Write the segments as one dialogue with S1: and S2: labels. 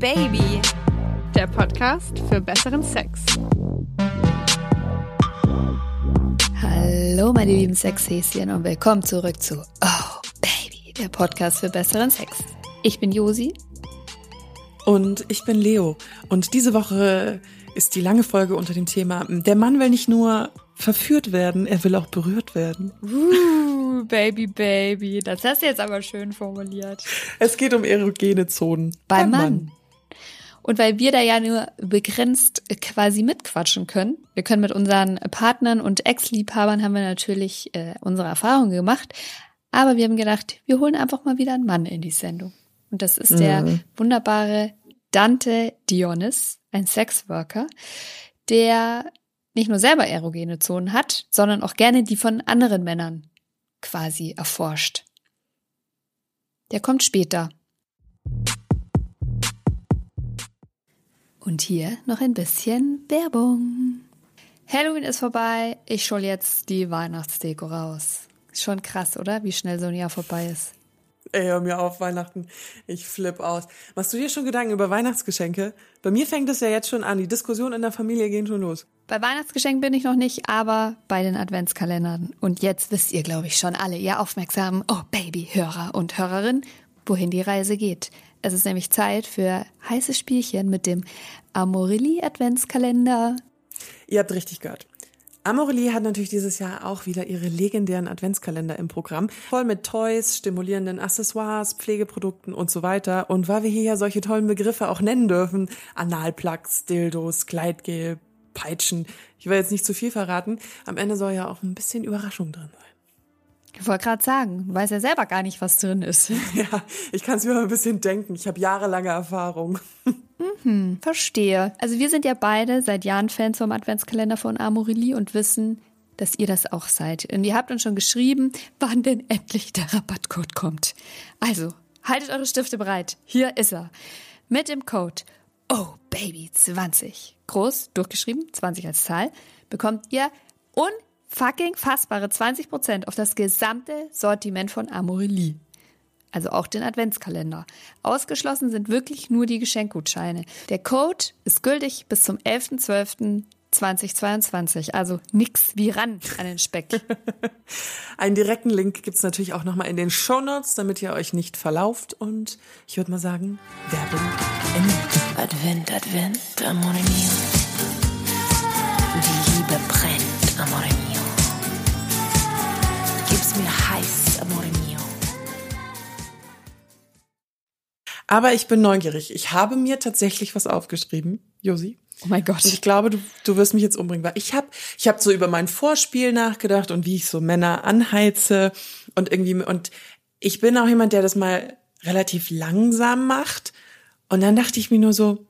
S1: Baby, der Podcast für besseren Sex.
S2: Hallo meine lieben Sexhäschen und willkommen zurück zu Oh Baby, der Podcast für besseren Sex. Ich bin Josi.
S3: Und ich bin Leo. Und diese Woche ist die lange Folge unter dem Thema, der Mann will nicht nur verführt werden, er will auch berührt werden.
S2: Uh, Baby, Baby. Das hast du jetzt aber schön formuliert.
S3: Es geht um erogene Zonen.
S2: Beim, Mann. Mann. Und weil wir da ja nur begrenzt quasi mitquatschen können, wir können mit unseren Partnern und Ex-Liebhabern haben wir natürlich äh, unsere Erfahrungen gemacht, aber wir haben gedacht, wir holen einfach mal wieder einen Mann in die Sendung. Und das ist der mhm. wunderbare Dante Dionis, ein Sexworker, der nicht nur selber erogene Zonen hat, sondern auch gerne die von anderen Männern quasi erforscht. Der kommt später. Und hier noch ein bisschen Werbung. Halloween ist vorbei. Ich schol jetzt die Weihnachtsdeko raus. Ist schon krass, oder? Wie schnell so ein Jahr vorbei ist.
S3: Ey, hör mir auf, Weihnachten. Ich flipp aus. Machst du dir schon Gedanken über Weihnachtsgeschenke? Bei mir fängt es ja jetzt schon an. Die Diskussionen in der Familie gehen schon los.
S2: Bei Weihnachtsgeschenken bin ich noch nicht, aber bei den Adventskalendern. Und jetzt wisst ihr, glaube ich, schon alle, ihr aufmerksamen Oh Baby-Hörer und Hörerinnen, wohin die Reise geht. Es ist nämlich Zeit für heiße Spielchen mit dem Amorelie Adventskalender.
S3: Ihr habt richtig gehört. Amorelie hat natürlich dieses Jahr auch wieder ihre legendären Adventskalender im Programm. Voll mit Toys, stimulierenden Accessoires, Pflegeprodukten und so weiter. Und weil wir hier ja solche tollen Begriffe auch nennen dürfen, Analplugs, Dildos, Gleitgel, Peitschen. Ich will jetzt nicht zu viel verraten. Am Ende soll ja auch ein bisschen Überraschung drin sein.
S2: Ich wollte gerade sagen, du weißt ja selber gar nicht, was drin ist.
S3: Ja, ich kann es mir mal ein bisschen denken. Ich habe jahrelange Erfahrung.
S2: Mhm, verstehe. Also wir sind ja beide seit Jahren Fans vom Adventskalender von Amorelie und wissen, dass ihr das auch seid. Und ihr habt uns schon geschrieben, wann denn endlich der Rabattcode kommt. Also, haltet eure Stifte bereit. Hier ist er. Mit dem Code Oh Baby 20, groß durchgeschrieben, 20 als Zahl, bekommt ihr unfucking fassbare 20% auf das gesamte Sortiment von Amorelie also auch den Adventskalender. Ausgeschlossen sind wirklich nur die Geschenkgutscheine. Der Code ist gültig bis zum 11.12.2022, also nix wie ran an den Speck.
S3: Einen direkten Link gibt's natürlich auch nochmal in den Shownotes, damit ihr euch nicht verlauft. Und ich würde mal sagen, Werbung Ende.
S4: Advent, Advent, amore mio. Die Liebe brennt, amore mio.
S3: Aber ich bin neugierig. Ich habe mir tatsächlich was aufgeschrieben, Josi.
S2: Oh mein Gott.
S3: Und ich glaube, du, du wirst mich jetzt umbringen, weil ich habe ich hab so über mein Vorspiel nachgedacht und wie ich so Männer anheize und irgendwie und ich bin auch jemand, der das mal relativ langsam macht und dann dachte ich mir nur so,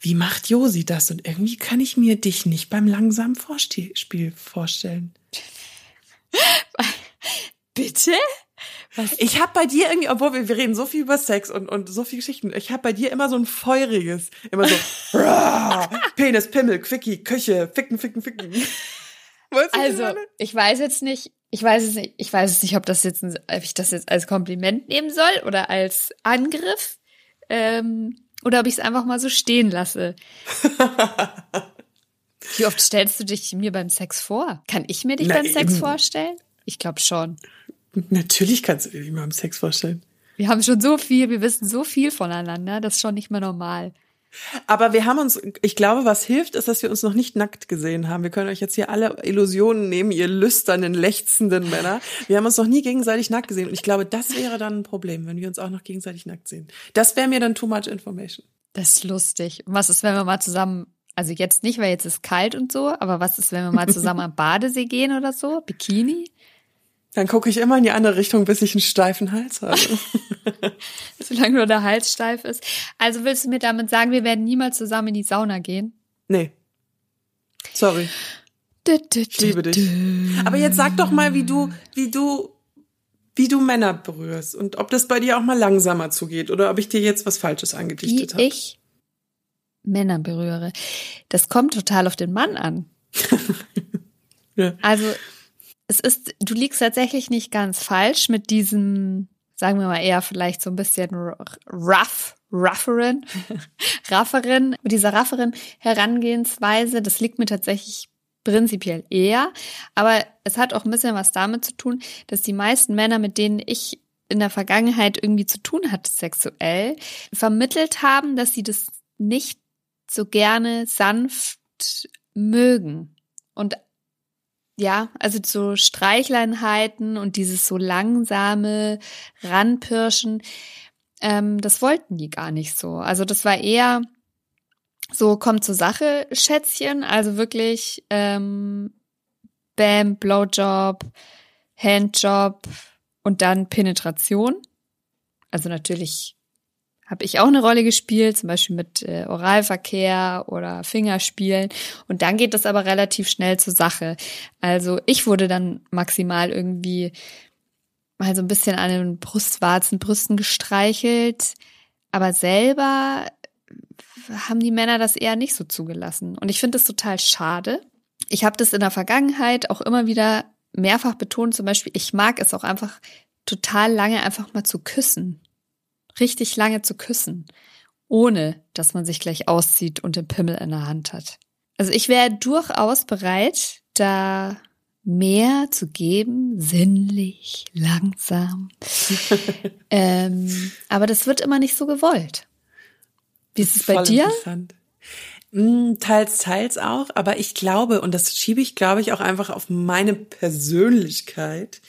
S3: wie macht Josi das? Und irgendwie kann ich mir dich nicht beim langsamen Vorspiel vorstellen.
S2: Bitte?
S3: Was? Ich habe bei dir irgendwie, obwohl wir, wir reden so viel über Sex und, und so viel Geschichten, ich habe bei dir immer so ein feuriges, immer so Penis, Pimmel, Quickie, Küche, ficken, ficken, ficken.
S2: Weißt du, also, ich weiß jetzt nicht, ich weiß es nicht, ich weiß es nicht, ob das jetzt, ob ich das jetzt als Kompliment nehmen soll oder als Angriff, ähm, oder ob ich es einfach mal so stehen lasse. Wie oft stellst du dich mir beim Sex vor? Kann ich mir dich Na, beim Sex eben. vorstellen? Ich glaube schon.
S3: Natürlich kannst du dir im Sex vorstellen.
S2: Wir haben schon so viel, wir wissen so viel voneinander, das ist schon nicht mehr normal.
S3: Aber wir haben uns, ich glaube, was hilft, ist, dass wir uns noch nicht nackt gesehen haben. Wir können euch jetzt hier alle Illusionen nehmen, ihr lüsternen, lechzenden Männer. Wir haben uns noch nie gegenseitig nackt gesehen. Und ich glaube, das wäre dann ein Problem, wenn wir uns auch noch gegenseitig nackt sehen. Das wäre mir dann too much information.
S2: Das ist lustig. Und was ist, wenn wir mal zusammen, also jetzt nicht, weil jetzt ist kalt und so, aber was ist, wenn wir mal zusammen am Badesee gehen oder so? Bikini?
S3: Dann gucke ich immer in die andere Richtung, bis ich einen steifen Hals habe.
S2: Solange nur der Hals steif ist. Also willst du mir damit sagen, wir werden niemals zusammen in die Sauna gehen?
S3: Nee. Sorry. Ich liebe dich. Aber jetzt sag doch mal, wie du, wie du, wie du Männer berührst und ob das bei dir auch mal langsamer zugeht oder ob ich dir jetzt was Falsches angedichtet habe.
S2: Wie ich Männer berühre. Das kommt total auf den Mann an. ja. Also es ist, du liegst tatsächlich nicht ganz falsch mit diesem, sagen wir mal eher vielleicht so ein bisschen rough rafferen, rafferen, mit dieser rafferen Herangehensweise, das liegt mir tatsächlich prinzipiell eher. Aber es hat auch ein bisschen was damit zu tun, dass die meisten Männer, mit denen ich in der Vergangenheit irgendwie zu tun hatte, sexuell, vermittelt haben, dass sie das nicht so gerne sanft mögen. Und ja, also so Streichleinheiten und dieses so langsame Ranpirschen, ähm, das wollten die gar nicht so. Also das war eher so, kommt zur Sache, Schätzchen, also wirklich ähm, Bam, Blowjob, Handjob und dann Penetration. Also natürlich habe ich auch eine Rolle gespielt, zum Beispiel mit äh, Oralverkehr oder Fingerspielen. Und dann geht das aber relativ schnell zur Sache. Also ich wurde dann maximal irgendwie mal so ein bisschen an den Brustwarzen, Brüsten gestreichelt. Aber selber haben die Männer das eher nicht so zugelassen. Und ich finde das total schade. Ich habe das in der Vergangenheit auch immer wieder mehrfach betont. Zum Beispiel, ich mag es auch einfach total lange einfach mal zu küssen richtig lange zu küssen, ohne dass man sich gleich auszieht und den Pimmel in der Hand hat. Also ich wäre durchaus bereit, da mehr zu geben, sinnlich, langsam. ähm, aber das wird immer nicht so gewollt. Wie ist es bei dir?
S3: Mm, teils, teils auch, aber ich glaube, und das schiebe ich, glaube ich, auch einfach auf meine Persönlichkeit.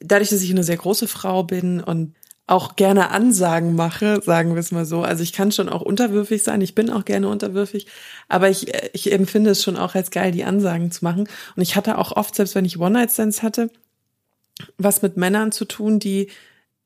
S3: Dadurch, dass ich eine sehr große Frau bin und auch gerne Ansagen mache, sagen wir es mal so. Also ich kann schon auch unterwürfig sein, ich bin auch gerne unterwürfig, aber ich, ich empfinde es schon auch als geil, die Ansagen zu machen. Und ich hatte auch oft, selbst wenn ich One-Night-Stands hatte, was mit Männern zu tun, die,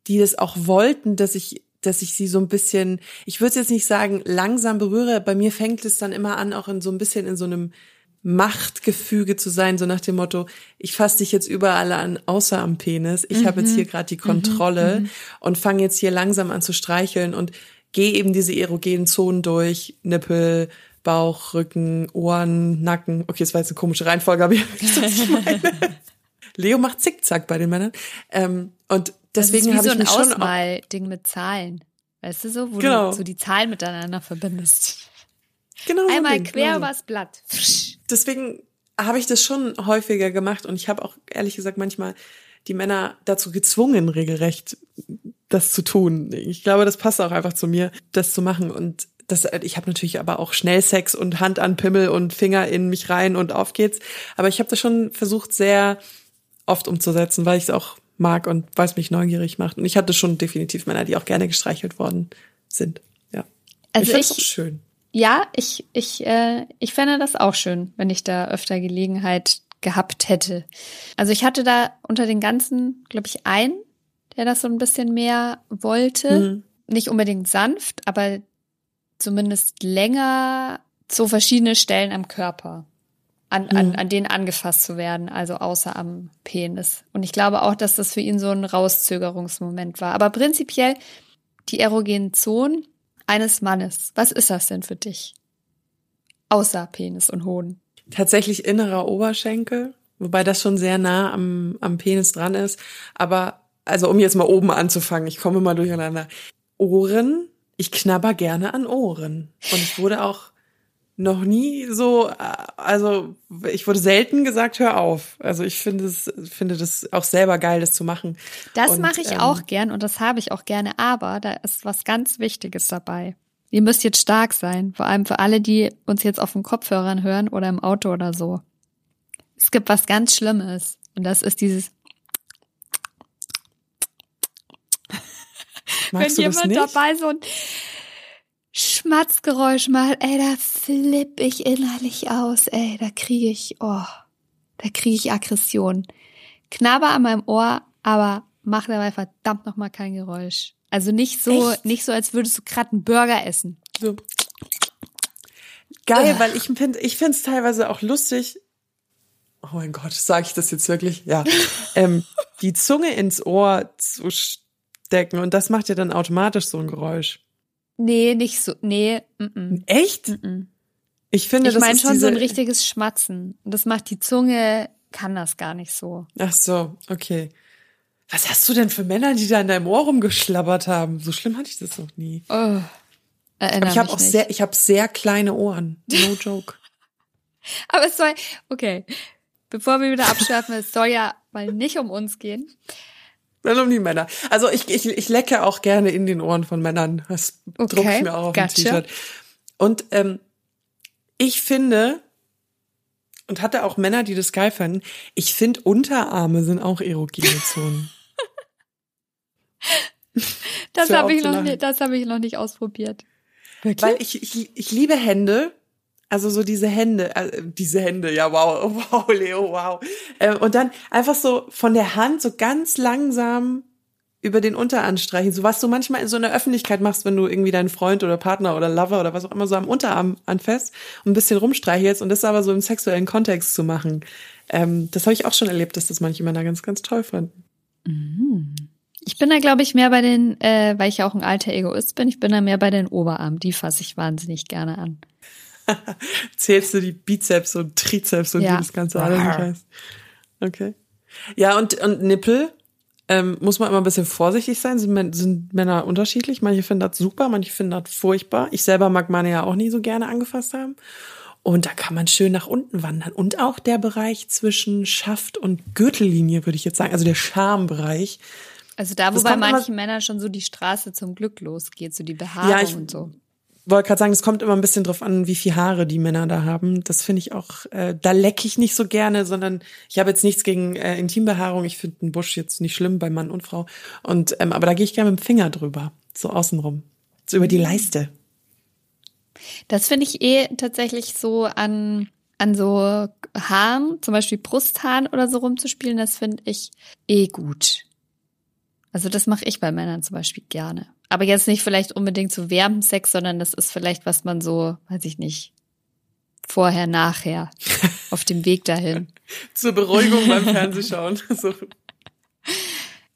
S3: die das auch wollten, dass ich dass ich sie so ein bisschen, ich würde jetzt nicht sagen, langsam berühre, bei mir fängt es dann immer an, auch in so ein bisschen in so einem Machtgefüge zu sein, so nach dem Motto, ich fasse dich jetzt überall an, außer am Penis. Ich mhm. habe jetzt hier gerade die Kontrolle mhm. und fange jetzt hier langsam an zu streicheln und gehe eben diese erogenen Zonen durch, Nippel, Bauch, Rücken, Ohren, Nacken. Okay, das war jetzt eine komische Reihenfolge, aber ihr wisst, was ich meine. Leo macht Zickzack bei den Männern. Ähm, und deswegen habe
S2: so
S3: ich mich
S2: schon auch Ding mit Zahlen. Weißt du so, wo genau. du so die Zahlen miteinander verbindest. Genau. Einmal so quer genau. übers Blatt.
S3: Deswegen habe ich das schon häufiger gemacht und ich habe auch ehrlich gesagt manchmal die Männer dazu gezwungen, regelrecht das zu tun. Ich glaube, das passt auch einfach zu mir, das zu machen. Und das, ich habe natürlich aber auch schnell Sex und Hand an Pimmel und Finger in mich rein und auf geht's. Aber ich habe das schon versucht, sehr oft umzusetzen, weil ich es auch mag und weil es mich neugierig macht. Und ich hatte schon definitiv Männer, die auch gerne gestreichelt worden sind. Ja.
S2: Also ich finde
S3: es auch schön
S2: ja, ich, ich, äh, ich fände das auch schön, wenn ich da öfter Gelegenheit gehabt hätte. Also ich hatte da unter den ganzen, glaube ich, einen, der das so ein bisschen mehr wollte. Mhm. Nicht unbedingt sanft, aber zumindest länger so verschiedene Stellen am Körper, an, mhm. an, an denen angefasst zu werden, also außer am Penis. Und ich glaube auch, dass das für ihn so ein Rauszögerungsmoment war. Aber prinzipiell die erogenen Zonen eines Mannes. Was ist das denn für dich? Außer Penis und Hoden.
S3: Tatsächlich innerer Oberschenkel, wobei das schon sehr nah am, am Penis dran ist. Aber, also um jetzt mal oben anzufangen, ich komme mal durcheinander. Ohren, ich knabber gerne an Ohren. Und ich wurde auch noch nie so, also ich wurde selten gesagt, hör auf. Also ich finde es, finde das auch selber geil, das zu machen.
S2: Das mache ich ähm, auch gern und das habe ich auch gerne, aber da ist was ganz Wichtiges dabei. Ihr müsst jetzt stark sein, vor allem für alle, die uns jetzt auf den Kopfhörern hören oder im Auto oder so. Es gibt was ganz Schlimmes und das ist dieses
S3: Magst
S2: Wenn jemand dabei so ein Schmatzgeräusch mal, ey, da flipp ich innerlich aus, ey, da kriege ich, oh, da kriege ich Aggression. Knabber an meinem Ohr, aber mach dabei verdammt noch mal kein Geräusch. Also nicht so, Echt? nicht so, als würdest du gerade einen Burger essen. So.
S3: Geil, weil ich finde, ich finde es teilweise auch lustig. Oh mein Gott, sage ich das jetzt wirklich? Ja. ähm, die Zunge ins Ohr zu stecken und das macht ja dann automatisch so ein Geräusch.
S2: Nee, nicht so. Nee. Mm -mm.
S3: Echt?
S2: Mm
S3: ich finde,
S2: ich
S3: das
S2: meine schon so ein richtiges Schmatzen. Und das macht die Zunge, kann das gar nicht so.
S3: Ach so, okay. Was hast du denn für Männer, die da in deinem Ohr rumgeschlabbert haben? So schlimm hatte ich das noch nie.
S2: Oh.
S3: Aber ich habe auch
S2: nicht.
S3: sehr, ich habe sehr kleine Ohren. No joke.
S2: Aber es soll, okay. Bevor wir wieder abschweifen, es soll ja mal nicht um uns gehen.
S3: Dann um die Männer. Also ich, ich, ich lecke auch gerne in den Ohren von Männern. Das
S2: Okay,
S3: drucke ich mir auch auf ein
S2: gotcha.
S3: T-Shirt. Und ähm, ich finde, und hatte auch Männer, die das geil fanden, ich finde Unterarme sind auch erogene Zonen.
S2: Das habe ich noch nicht, das habe ich noch nicht ausprobiert.
S3: Weil ich, ich, ich liebe Hände. Also so diese Hände, äh, diese Hände, ja wow, wow, Leo, wow. Äh, und dann einfach so von der Hand so ganz langsam über den Unterarm streichen, so was du manchmal in so einer Öffentlichkeit machst, wenn du irgendwie deinen Freund oder Partner oder Lover oder was auch immer so am Unterarm anfasst und ein bisschen rumstreichelst und das aber so im sexuellen Kontext zu machen. Ähm, das habe ich auch schon erlebt, dass das manche Männer ganz, ganz toll fanden.
S2: Ich bin da, glaube ich, mehr bei den, äh, weil ich ja auch ein alter Egoist bin, ich bin da mehr bei den Oberarmen. Die fasse ich wahnsinnig gerne an.
S3: Zählst du die Bizeps und Trizeps und
S2: Ja.
S3: das Ganze alles nicht heißt. Okay. Ja, und, und Nippel ähm, muss man immer ein bisschen vorsichtig sein. Sind, sind Männer unterschiedlich? Manche finden das super, manche finden das furchtbar. Ich selber mag meine ja auch nie so gerne angefasst haben. Und da kann man schön nach unten wandern. Und auch der Bereich zwischen Schaft und Gürtellinie, würde ich jetzt sagen. Also der Schambereich.
S2: Also da, wo bei manchen Männern schon so die Straße zum Glück losgeht, so die Behaarung
S3: Ja, ich-
S2: und so.
S3: Wollte gerade sagen, es kommt immer ein bisschen drauf an, wie viel Haare die Männer da haben. Das finde ich auch, äh, da lecke ich nicht so gerne, sondern ich habe jetzt nichts gegen äh, Intimbehaarung. Ich finde einen Busch jetzt nicht schlimm bei Mann und Frau. Und ähm, aber da gehe ich gerne mit dem Finger drüber, so außenrum, so über die Leiste.
S2: Das finde ich eh tatsächlich so an, an so Haaren, zum Beispiel Brusthaaren oder so rumzuspielen, das finde ich eh gut. Also das mache ich bei Männern zum Beispiel gerne. Aber jetzt nicht vielleicht unbedingt so wärmend Sex, sondern das ist vielleicht, was man so, weiß ich nicht, vorher, nachher, auf dem Weg dahin.
S3: Zur Beruhigung beim Fernsehschauen. so.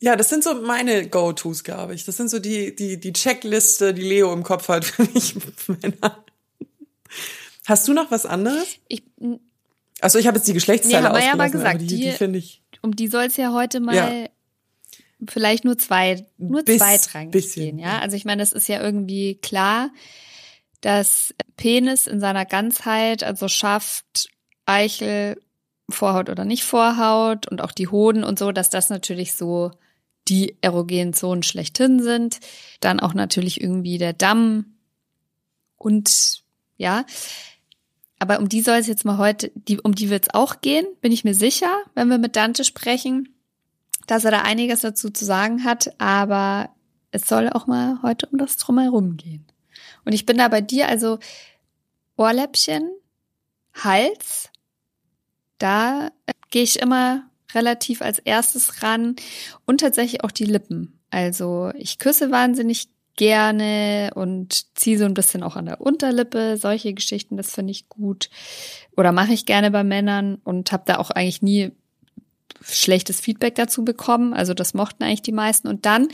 S3: Ja, das sind so meine Go-Tos, glaube ich. Das sind so die, die, die Checkliste, die Leo im Kopf hat für mich Männer. Hast du noch was anderes?
S2: Ich,
S3: Also ich habe jetzt die Geschlechtsteile
S2: Nee, haben wir ja
S3: ausgelassen,
S2: aber
S3: aber
S2: gesagt,
S3: die, die
S2: die-
S3: finde ich.
S2: um die soll es ja heute mal
S3: Ja.
S2: Vielleicht nur zwei, nur
S3: Bis-
S2: zweitrangig
S3: bisschen,
S2: gehen, ja. Also ich meine, das ist ja irgendwie klar, dass Penis in seiner Ganzheit, also Schaft, Eichel, Vorhaut oder nicht Vorhaut und auch die Hoden und so, dass das natürlich so die erogenen Zonen schlechthin sind. Dann auch natürlich irgendwie der Damm und ja. Aber um die soll es jetzt mal heute, die, um die wird es auch gehen, bin ich mir sicher, wenn wir mit Dante sprechen, dass er da einiges dazu zu sagen hat, aber es soll auch mal heute um das Drumherum gehen. Und ich bin da bei dir, also Ohrläppchen, Hals, da äh, gehe ich immer relativ als erstes ran und tatsächlich auch die Lippen. Also ich küsse wahnsinnig gerne und ziehe so ein bisschen auch an der Unterlippe, solche Geschichten, das finde ich gut. Oder mache ich gerne bei Männern und habe da auch eigentlich nie schlechtes Feedback dazu bekommen. Also das mochten eigentlich die meisten. Und dann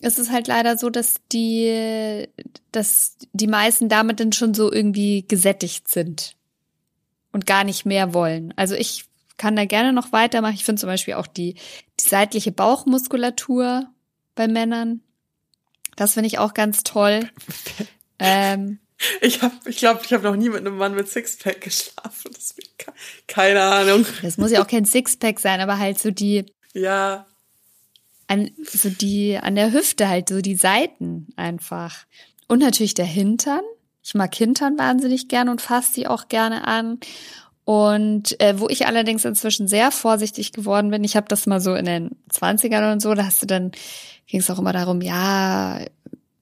S2: ist es halt leider so, dass die, dass die meisten damit dann schon so irgendwie gesättigt sind und gar nicht mehr wollen. Also ich kann da gerne noch weitermachen. Ich finde zum Beispiel auch die, die seitliche Bauchmuskulatur bei Männern. Das finde ich auch ganz toll. Ähm,
S3: Ich habe, ich glaube, ich habe noch nie mit einem Mann mit Sixpack geschlafen. Deswegen ke- keine Ahnung.
S2: das muss ja auch kein Sixpack sein, aber halt so die,
S3: Ja,
S2: an, so die, an der Hüfte halt, so die Seiten einfach. Und natürlich der Hintern. Ich mag Hintern wahnsinnig gerne und fasse die auch gerne an. Und äh, wo ich allerdings inzwischen sehr vorsichtig geworden bin, ich habe das mal so in den 20ern und so, da hast du dann, ging es auch immer darum, ja,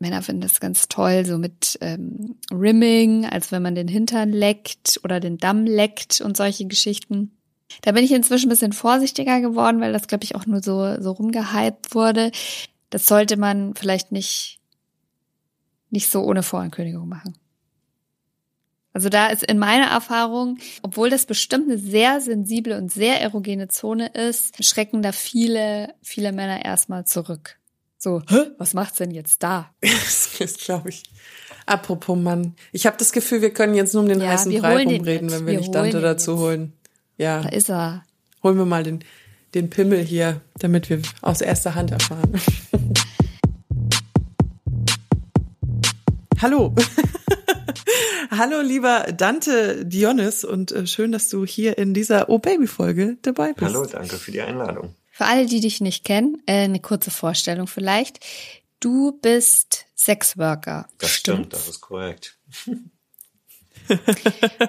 S2: Männer finden das ganz toll, so mit ähm, Rimming, als wenn man den Hintern leckt oder den Damm leckt und solche Geschichten. Da bin ich inzwischen ein bisschen vorsichtiger geworden, weil das, glaube ich, auch nur so, so rumgehypt wurde. Das sollte man vielleicht nicht, nicht so ohne Vorankündigung machen. Also da ist in meiner Erfahrung, obwohl das bestimmt eine sehr sensible und sehr erogene Zone ist, schrecken da viele, viele Männer erstmal zurück. So, Hä? was macht's denn jetzt da?
S3: das ist, glaube ich. Apropos Mann, ich habe das Gefühl, wir können jetzt nur um den
S2: Ja,
S3: heißen Brei rumreden, wenn wir,
S2: Wir
S3: nicht Dante dazu
S2: jetzt.
S3: holen. Ja,
S2: Da ist er.
S3: holen wir mal den, den Pimmel hier, damit wir aus erster Hand erfahren. Hallo. Hallo, lieber Dante Dionys und äh, schön, dass du hier in dieser Oh Baby Folge dabei bist.
S5: Hallo, danke für die Einladung.
S2: Für alle, die dich nicht kennen, äh, eine kurze Vorstellung vielleicht. Du bist Sexworker.
S5: Das stimmt, das ist korrekt.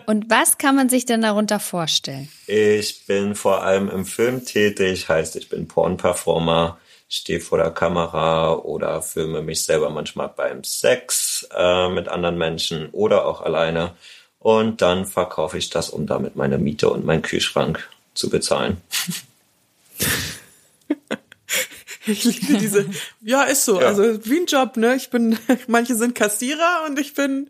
S2: Und was kann man sich denn darunter vorstellen?
S5: Ich bin vor allem im Film tätig, heißt ich bin Porn-Performer, stehe vor der Kamera oder filme mich selber manchmal beim Sex äh, mit anderen Menschen oder auch alleine. Und dann verkaufe ich das, um damit meine Miete und meinen Kühlschrank zu bezahlen.
S3: Ich liebe diese, ja, ist so.
S5: Ja.
S3: Also wie ein Job, ne? Ich bin, manche sind Kassierer und ich bin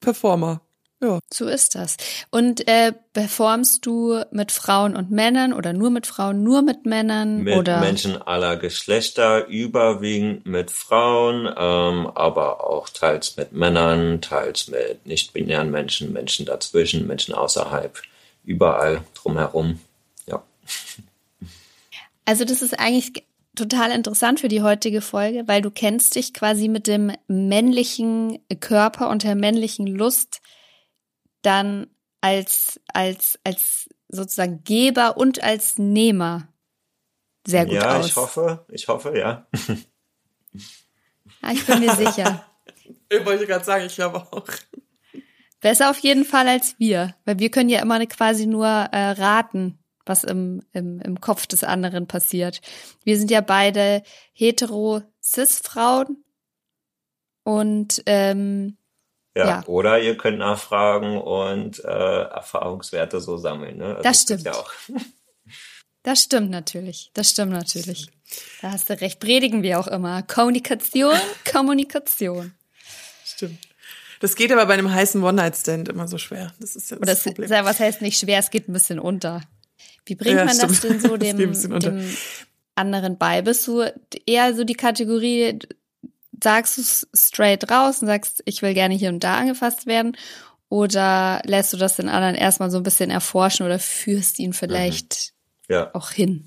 S3: Performer. Ja.
S2: So ist das. Und äh, performst du mit Frauen und Männern oder nur mit Frauen, nur mit Männern
S5: Mit
S2: oder
S5: Menschen aller Geschlechter, überwiegend mit Frauen, ähm, aber auch teils mit Männern, teils mit nicht-binären Menschen, Menschen dazwischen, Menschen außerhalb, überall drumherum. Ja.
S2: Also das ist eigentlich total interessant für die heutige Folge, weil du kennst dich quasi mit dem männlichen Körper und der männlichen Lust dann als als als sozusagen Geber und als Nehmer sehr gut
S5: ja,
S2: aus.
S5: ich hoffe, ich hoffe, ja.
S2: Ah, ich bin mir sicher.
S3: Ich wollte gerade sagen, ich glaube auch.
S2: Besser auf jeden Fall als wir, weil wir können ja immer quasi nur äh, raten, was im, im, im Kopf des anderen passiert. Wir sind ja beide hetero cis Frauen und ähm,
S5: ja.
S2: Ja.
S5: Oder ihr könnt nachfragen und äh, Erfahrungswerte so sammeln. Ne? Also
S2: Das stimmt.
S5: Ja auch.
S2: das stimmt natürlich. Das stimmt natürlich. Da hast du recht. Predigen wir auch immer. Kommunikation, Kommunikation.
S3: Stimmt. Das geht aber bei einem heißen One-Night-Stand immer so schwer. Das ist ja das,
S2: Und das,
S3: Problem.
S2: was heißt nicht schwer, es geht ein bisschen unter. Wie bringt
S3: Ja,
S2: man das
S3: stimmt.
S2: denn so dem, dem anderen bei? Bist du eher so die Kategorie, sagst du es straight raus und sagst, ich will gerne hier und da angefasst werden? Oder lässt du das den anderen erstmal so ein bisschen erforschen oder führst ihn vielleicht
S5: Ja.
S2: auch hin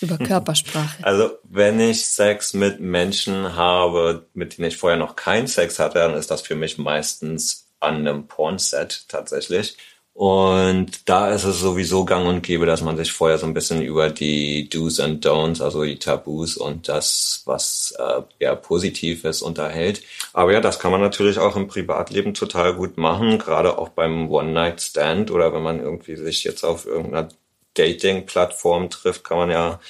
S2: über Körpersprache?
S5: Also, wenn ich Sex mit Menschen habe, mit denen ich vorher noch keinen Sex hatte, dann ist das für mich meistens an einem Pornset tatsächlich. Und da ist es sowieso gang und gäbe, dass man sich vorher so ein bisschen über die Do's and Don'ts, also die Tabus und das, was äh, ja positiv ist, unterhält. Aber ja, das kann man natürlich auch im Privatleben total gut machen, gerade auch beim One-Night-Stand oder wenn man irgendwie sich jetzt auf irgendeiner Dating-Plattform trifft, kann man ja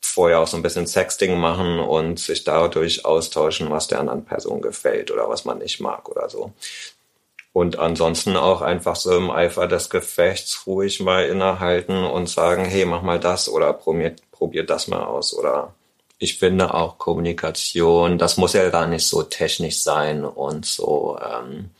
S5: vorher auch so ein bisschen Sexting machen und sich dadurch austauschen, was der anderen Person gefällt oder was man nicht mag oder so. Und ansonsten auch einfach so im Eifer des Gefechts ruhig mal innehalten und sagen, hey, mach mal das oder probier, probier das mal aus. Oder ich finde auch Kommunikation, das muss ja gar nicht so technisch sein und so, ähm,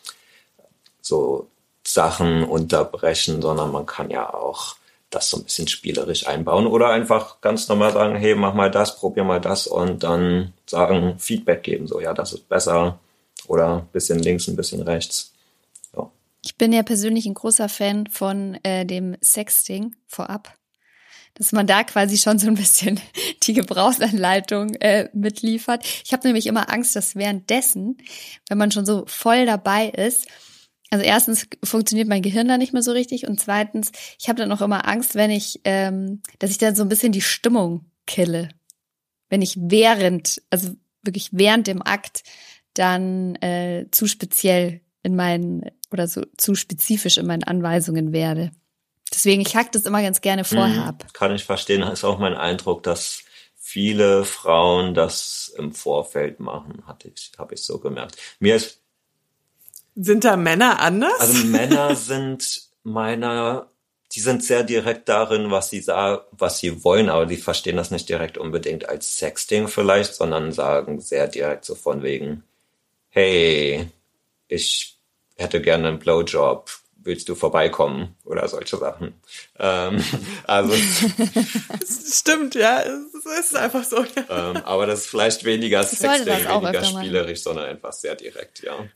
S5: so Sachen unterbrechen, sondern man kann ja auch das so ein bisschen spielerisch einbauen oder einfach ganz normal sagen, hey, mach mal das, probier mal das und dann sagen, Feedback geben, so, ja, das ist besser oder bisschen links, ein bisschen rechts.
S2: Ich bin ja persönlich ein großer Fan von äh, dem Sexting vorab. Dass man da quasi schon so ein bisschen die Gebrauchsanleitung äh, mitliefert. Ich habe nämlich immer Angst, dass währenddessen, wenn man schon so voll dabei ist, also erstens funktioniert mein Gehirn da nicht mehr so richtig und zweitens, ich habe dann auch immer Angst, wenn ich, ähm, dass ich dann so ein bisschen die Stimmung kille. Wenn ich während, also wirklich während dem Akt dann äh, zu speziell in meinen oder so zu spezifisch in meinen Anweisungen werde. Deswegen, ich hack das immer ganz gerne vorher
S5: Mhm.
S2: ab.
S5: Kann ich verstehen, ist auch mein Eindruck, dass viele Frauen das im Vorfeld machen, hatte ich, habe ich so gemerkt. Mir ist
S3: Sind da Männer anders?
S5: Also Männer sind meiner, die sind sehr direkt darin, was sie sagen, was sie wollen, aber die verstehen das nicht direkt unbedingt als Sexting vielleicht, sondern sagen sehr direkt so von wegen, hey, ich hätte gerne einen Blowjob, willst du vorbeikommen? Oder solche Sachen. Ähm, also,
S3: Stimmt, ja. Es ist einfach so. Ja.
S5: ähm, aber das ist vielleicht weniger
S2: auch
S5: weniger spielerisch, sondern einfach sehr direkt, ja.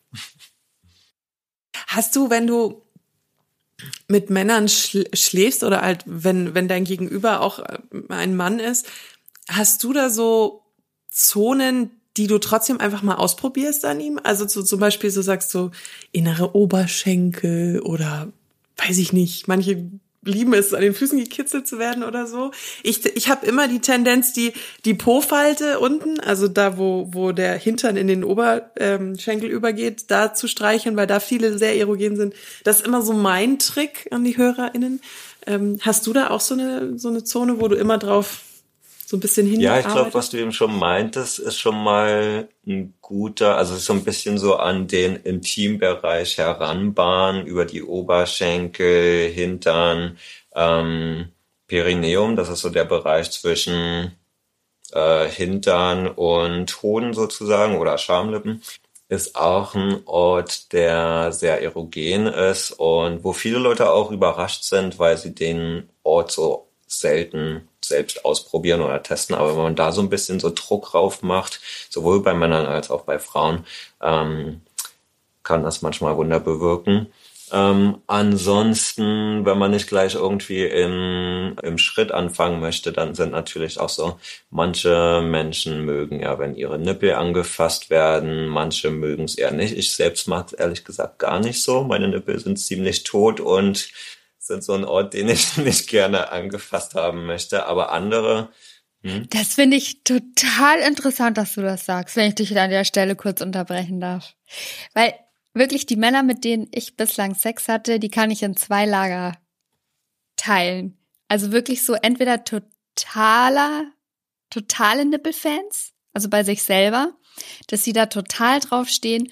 S3: Hast du, wenn du mit Männern schl schläfst oder halt, wenn, wenn dein Gegenüber auch äh, ein Mann ist, hast du da so Zonen, die du trotzdem einfach mal ausprobierst an ihm? Also so, zum Beispiel so sagst du innere Oberschenkel oder weiß ich nicht, manche lieben es, an den Füßen gekitzelt zu werden oder so. Ich, ich habe immer die Tendenz, die, die Po-Falte unten, also da, wo, wo der Hintern in den Oberschenkel übergeht, da zu streicheln, weil da viele sehr erogen sind. Das ist immer so mein Trick an die HörerInnen. Ähm, hast du da auch so eine, so eine Zone, wo du immer drauf so ein bisschen hin.
S5: Ja, ich glaube, was du eben schon meintest, ist schon mal ein guter, also so ein bisschen so an den Intimbereich heranbahnen, über die Oberschenkel, Hintern, ähm, Perineum, das ist so der Bereich zwischen äh, Hintern und Hoden sozusagen oder Schamlippen ist auch ein Ort, der sehr erogen ist und wo viele Leute auch überrascht sind, weil sie den Ort so selten selbst ausprobieren oder testen. Aber wenn man da so ein bisschen so Druck drauf macht, sowohl bei Männern als auch bei Frauen, ähm, kann das manchmal Wunder bewirken. Ähm, ansonsten, wenn man nicht gleich irgendwie im, im Schritt anfangen möchte, dann sind natürlich auch so, manche Menschen mögen ja, wenn ihre Nippel angefasst werden, manche mögen es eher nicht. Ich selbst mag es ehrlich gesagt gar nicht so. Meine Nippel sind ziemlich tot und sind so ein Ort, den ich nicht gerne angefasst haben möchte, aber andere.
S2: Hm? Das finde ich total interessant, dass du das sagst, wenn ich dich an der Stelle kurz unterbrechen darf. Weil wirklich die Männer, mit denen ich bislang Sex hatte, die kann ich in zwei Lager teilen. Also wirklich so entweder totaler, totale Nippelfans, also bei sich selber, dass sie da total draufstehen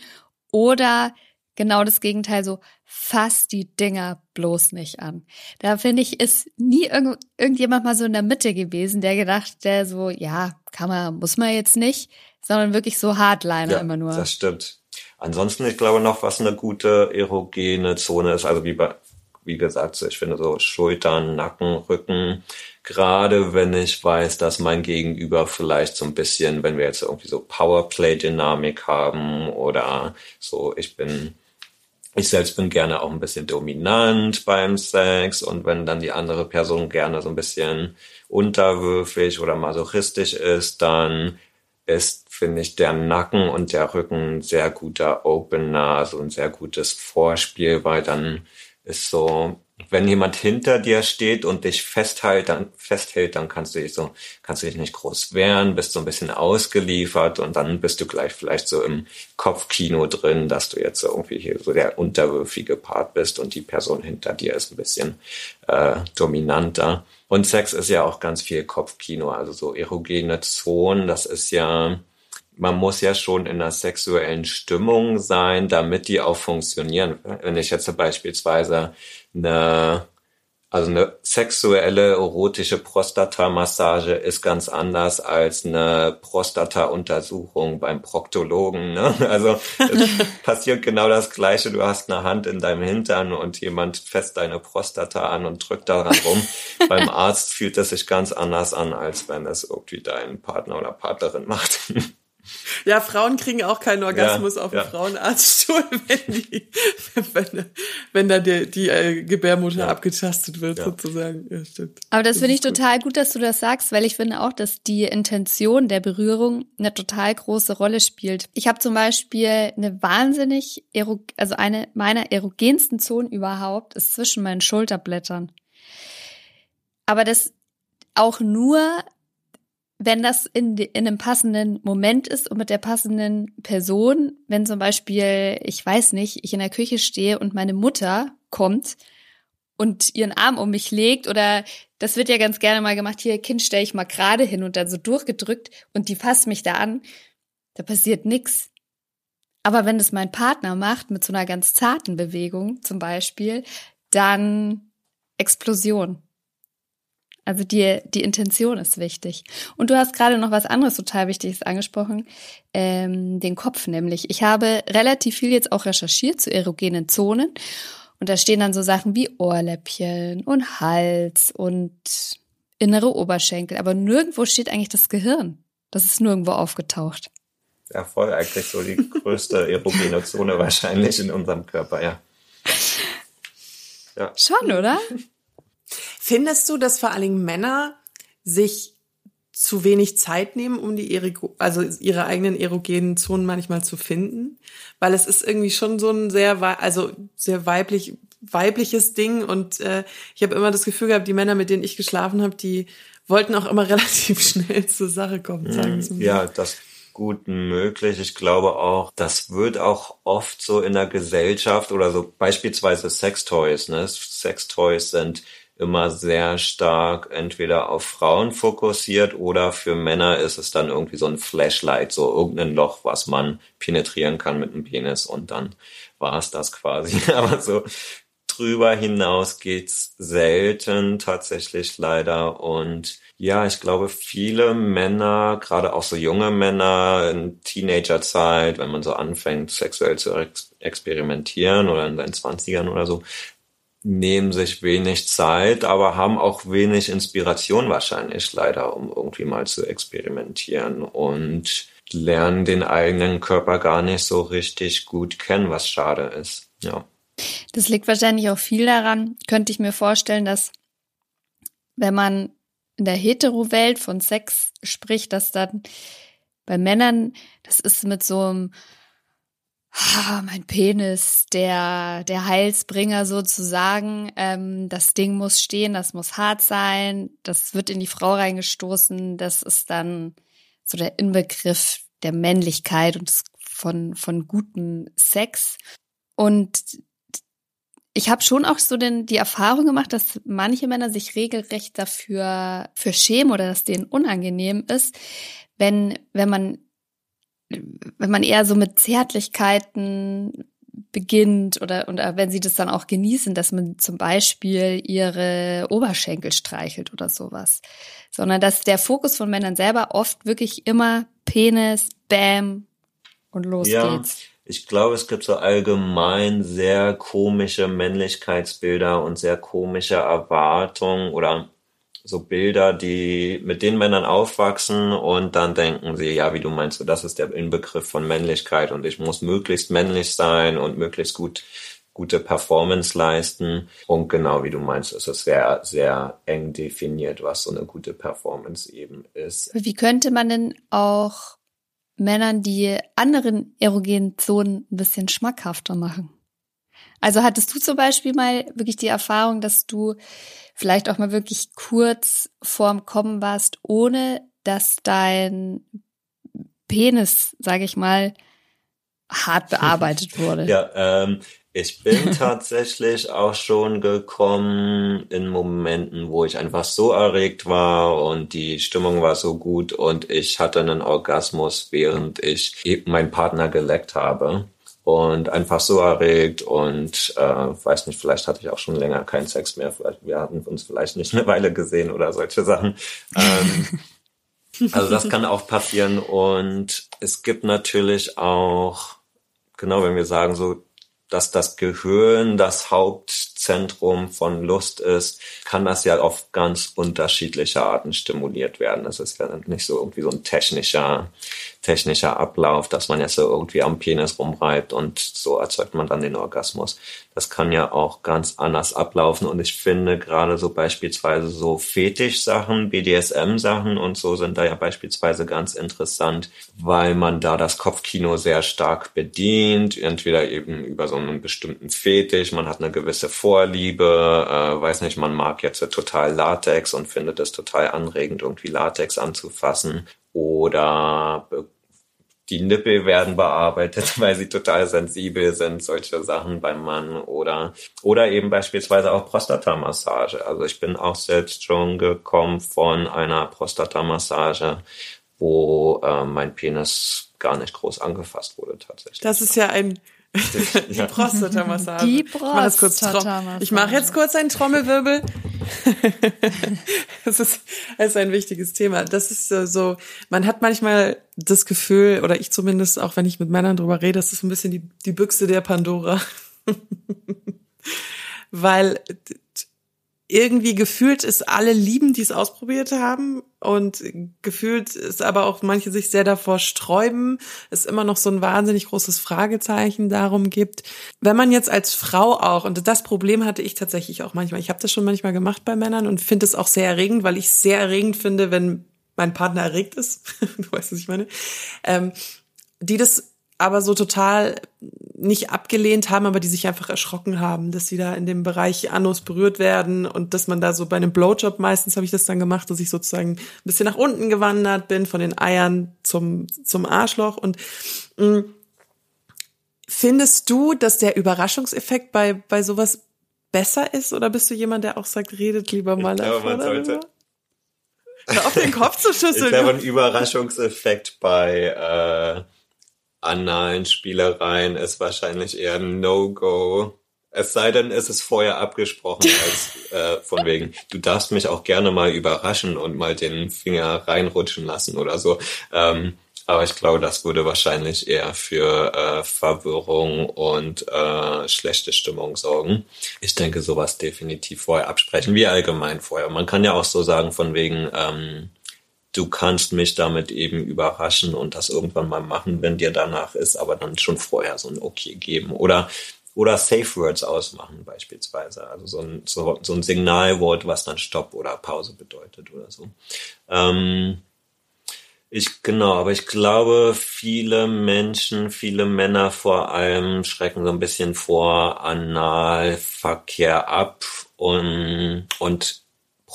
S2: oder genau das Gegenteil, so fass die Dinger bloß nicht an. Da finde ich, ist nie irgend, irgendjemand mal so in der Mitte gewesen, der gedacht, der so, ja, kann man, muss man jetzt nicht, sondern wirklich so Hardliner ja, immer nur.
S5: Das stimmt. Ansonsten, ich glaube noch, was eine gute erogene Zone ist, also wie bei, wie gesagt, ich finde so Schultern, Nacken, Rücken, gerade wenn ich weiß, dass mein Gegenüber vielleicht so ein bisschen, wenn wir jetzt irgendwie so Powerplay-Dynamik haben oder so, ich bin ich selbst bin gerne auch ein bisschen dominant beim Sex und wenn dann die andere Person gerne so ein bisschen unterwürfig oder masochistisch ist, dann ist, finde ich, der Nacken und der Rücken ein sehr guter Opener, so ein sehr gutes Vorspiel, weil dann ist so wenn jemand hinter dir steht und dich festhält, dann festhält, dann kannst du dich so, kannst du dich nicht groß wehren, bist so ein bisschen ausgeliefert und dann bist du gleich vielleicht so im Kopfkino drin, dass du jetzt irgendwie hier so der unterwürfige Part bist und die Person hinter dir ist ein bisschen äh, dominanter. Und Sex ist ja auch ganz viel Kopfkino, also so erogene Zonen, das ist ja, man muss ja schon in einer sexuellen Stimmung sein, damit die auch funktionieren. Wenn ich jetzt beispielsweise eine, also eine sexuelle erotische Prostatamassage ist ganz anders als eine Prostata-Untersuchung beim Proktologen. Ne? Also es passiert genau das Gleiche. Du hast eine Hand in deinem Hintern und jemand fest deine Prostata an und drückt daran rum. beim Arzt fühlt es sich ganz anders an, als wenn es irgendwie dein Partner oder Partnerin macht.
S3: Ja, Frauen kriegen auch keinen Orgasmus ja, auf dem ja. Frauenarztstuhl, wenn, die, wenn, wenn da die, die äh, Gebärmutter ja. abgetastet wird, sozusagen. Ja, stimmt.
S2: Aber das, das finde ich gut. total gut, dass du das sagst, weil ich finde auch, dass die Intention der Berührung eine total große Rolle spielt. Ich habe zum Beispiel eine wahnsinnig, also eine meiner erogensten Zonen überhaupt ist zwischen meinen Schulterblättern. Aber das auch nur wenn das in, in einem passenden Moment ist und mit der passenden Person, wenn zum Beispiel, ich weiß nicht, ich in der Küche stehe und meine Mutter kommt und ihren Arm um mich legt oder das wird ja ganz gerne mal gemacht, hier Kind stelle ich mal gerade hin und dann so durchgedrückt und die fasst mich da an, da passiert nix. Aber wenn das mein Partner macht mit so einer ganz zarten Bewegung zum Beispiel, dann Explosion. Also die, die Intention ist wichtig. Und du hast gerade noch was anderes total Wichtiges angesprochen, ähm, den Kopf nämlich. Ich habe relativ viel jetzt auch recherchiert zu erogenen Zonen. Und da stehen dann so Sachen wie Ohrläppchen und Hals und innere Oberschenkel. Aber nirgendwo steht eigentlich das Gehirn. Das ist nirgendwo aufgetaucht.
S5: Ja, voll eigentlich so die größte erogene Zone wahrscheinlich in unserem Körper, ja.
S2: ja. Schon, oder?
S3: Findest du, dass vor allen Dingen Männer sich zu wenig Zeit nehmen, um die also ihre eigenen erogenen Zonen manchmal zu finden, weil es ist irgendwie schon so ein sehr, also sehr weiblich, weibliches Ding und äh, ich habe immer das Gefühl gehabt, die Männer, mit denen ich geschlafen habe, die wollten auch immer relativ schnell zur Sache kommen. Sagen
S5: mm, ja, das gut möglich. Ich glaube auch, das wird auch oft so in der Gesellschaft oder so beispielsweise Sextoys. Ne? Sextoys sind immer sehr stark entweder auf Frauen fokussiert oder für Männer ist es dann irgendwie so ein Flashlight, so irgendein Loch, was man penetrieren kann mit einem Penis und dann war es das quasi. Aber so drüber hinaus geht's selten tatsächlich leider und ja, ich glaube, viele Männer, gerade auch so junge Männer in Teenagerzeit, wenn man so anfängt, sexuell zu ex experimentieren oder in seinen Zwanzigern oder so, nehmen sich wenig Zeit, aber haben auch wenig Inspiration wahrscheinlich leider, um irgendwie mal zu experimentieren und lernen den eigenen Körper gar nicht so richtig gut kennen, was schade ist. Ja.
S2: Das liegt wahrscheinlich auch viel daran, könnte ich mir vorstellen, dass wenn man in der Hetero-Welt von Sex spricht, dass dann bei Männern, das ist mit so einem ah, mein Penis, der, der Heilsbringer sozusagen. Ähm, das Ding muss stehen, das muss hart sein, das wird in die Frau reingestoßen, das ist dann so der Inbegriff der Männlichkeit und von, von gutem Sex. Und ich habe schon auch so den, die Erfahrung gemacht, dass manche Männer sich regelrecht dafür für schämen oder dass denen unangenehm ist, wenn, wenn man wenn man eher so mit Zärtlichkeiten beginnt oder, oder wenn sie das dann auch genießen, dass man zum Beispiel ihre Oberschenkel streichelt oder sowas. Sondern dass der Fokus von Männern selber oft wirklich immer Penis, Bam und los
S5: ja.
S2: geht's.
S5: Ich glaube, es gibt so allgemein sehr komische Männlichkeitsbilder und sehr komische Erwartungen oder so Bilder, die mit den Männern aufwachsen und dann denken sie, ja, wie du meinst, so, das ist der Inbegriff von Männlichkeit und ich muss möglichst männlich sein und möglichst gut gute Performance leisten. Und genau wie du meinst, ist es sehr, sehr eng definiert, was so eine gute Performance eben ist.
S2: Wie könnte man denn auch Männern die anderen erogenen Zonen ein bisschen schmackhafter machen? Also hattest du zum Beispiel mal wirklich die Erfahrung, dass du vielleicht auch mal wirklich kurz vorm Kommen warst, ohne dass dein Penis, sage ich mal, hart bearbeitet wurde?
S5: Ja, ähm, ich bin tatsächlich auch schon gekommen in Momenten, wo ich einfach so erregt war und die Stimmung war so gut und ich hatte einen Orgasmus, während ich meinen Partner geleckt habe und einfach so erregt und äh, weiß nicht, vielleicht hatte ich auch schon länger keinen Sex mehr, vielleicht, wir hatten uns vielleicht nicht eine Weile gesehen oder solche Sachen. Ähm, also das kann auch passieren und es gibt natürlich auch, genau wenn wir sagen so, dass das Gehirn das Hauptzentrum von Lust ist, kann das ja auf ganz unterschiedliche Arten stimuliert werden. Das ist ja nicht so irgendwie so ein technischer technischer Ablauf, dass man jetzt so irgendwie am Penis rumreibt und so erzeugt man dann den Orgasmus. Das kann ja auch ganz anders ablaufen und ich finde gerade so beispielsweise so Fetisch-Sachen, BDSM-Sachen und so sind da ja beispielsweise ganz interessant, weil man da das Kopfkino sehr stark bedient, entweder eben über so einen bestimmten Fetisch, man hat eine gewisse Vorliebe, äh, weiß nicht, man mag jetzt total Latex und findet es total anregend, irgendwie Latex anzufassen oder die Nippel werden bearbeitet, weil sie total sensibel sind, solche Sachen beim Mann oder, oder eben beispielsweise auch Prostatamassage. Also ich bin auch selbst schon gekommen von einer Prostatamassage, wo äh, mein Penis gar nicht groß angefasst wurde tatsächlich.
S3: Das ist ja ein die Prostatamassage.
S2: Die Prostatamassage.
S3: Ich mache jetzt kurz einen Trommelwirbel. das, ist, das ist ein wichtiges Thema. Das ist so, man hat manchmal das Gefühl, oder ich zumindest, auch wenn ich mit Männern drüber rede, das ist ein bisschen die, die Büchse der Pandora. Weil irgendwie gefühlt ist alle lieben, die es ausprobiert haben. Und gefühlt ist aber auch manche sich sehr davor sträuben, es immer noch so ein wahnsinnig großes Fragezeichen darum gibt. Wenn man jetzt als Frau auch, und das Problem hatte ich tatsächlich auch manchmal, ich habe das schon manchmal gemacht bei Männern und finde es auch sehr erregend, weil ich es sehr erregend finde, wenn mein Partner erregt ist, du weißt, was ich meine, ähm, die das aber so total nicht abgelehnt haben, aber die sich einfach erschrocken haben, dass sie da in dem Bereich Anus berührt werden und dass man da so bei einem Blowjob meistens habe ich das dann gemacht, dass ich sozusagen ein bisschen nach unten gewandert bin von den Eiern zum zum Arschloch. Und mh, findest du, dass der Überraschungseffekt bei bei sowas besser ist? Oder bist du jemand, der auch sagt, redet lieber mal
S5: Ich glaube, man sollte-
S3: auf den Kopf zu
S5: Ich
S3: schüsseln.
S5: glaube, ein Überraschungseffekt bei äh, analen Spielereien ist wahrscheinlich eher ein No-Go. Es sei denn, es ist vorher abgesprochen, als äh, von wegen, du darfst mich auch gerne mal überraschen und mal den Finger reinrutschen lassen oder so. Ähm, aber ich glaube, das würde wahrscheinlich eher für äh, Verwirrung und äh, schlechte Stimmung sorgen. Ich denke, sowas definitiv vorher absprechen, wie allgemein vorher. Man kann ja auch so sagen, von wegen, ähm, du kannst mich damit eben überraschen und das irgendwann mal machen, wenn dir danach ist, aber dann schon vorher so ein Okay geben oder oder Safe Words ausmachen beispielsweise, also so ein, so, so ein Signalwort, was dann Stopp oder Pause bedeutet oder so. Ähm, ich genau, aber ich glaube, viele Menschen, viele Männer vor allem schrecken so ein bisschen vor Analverkehr ab und und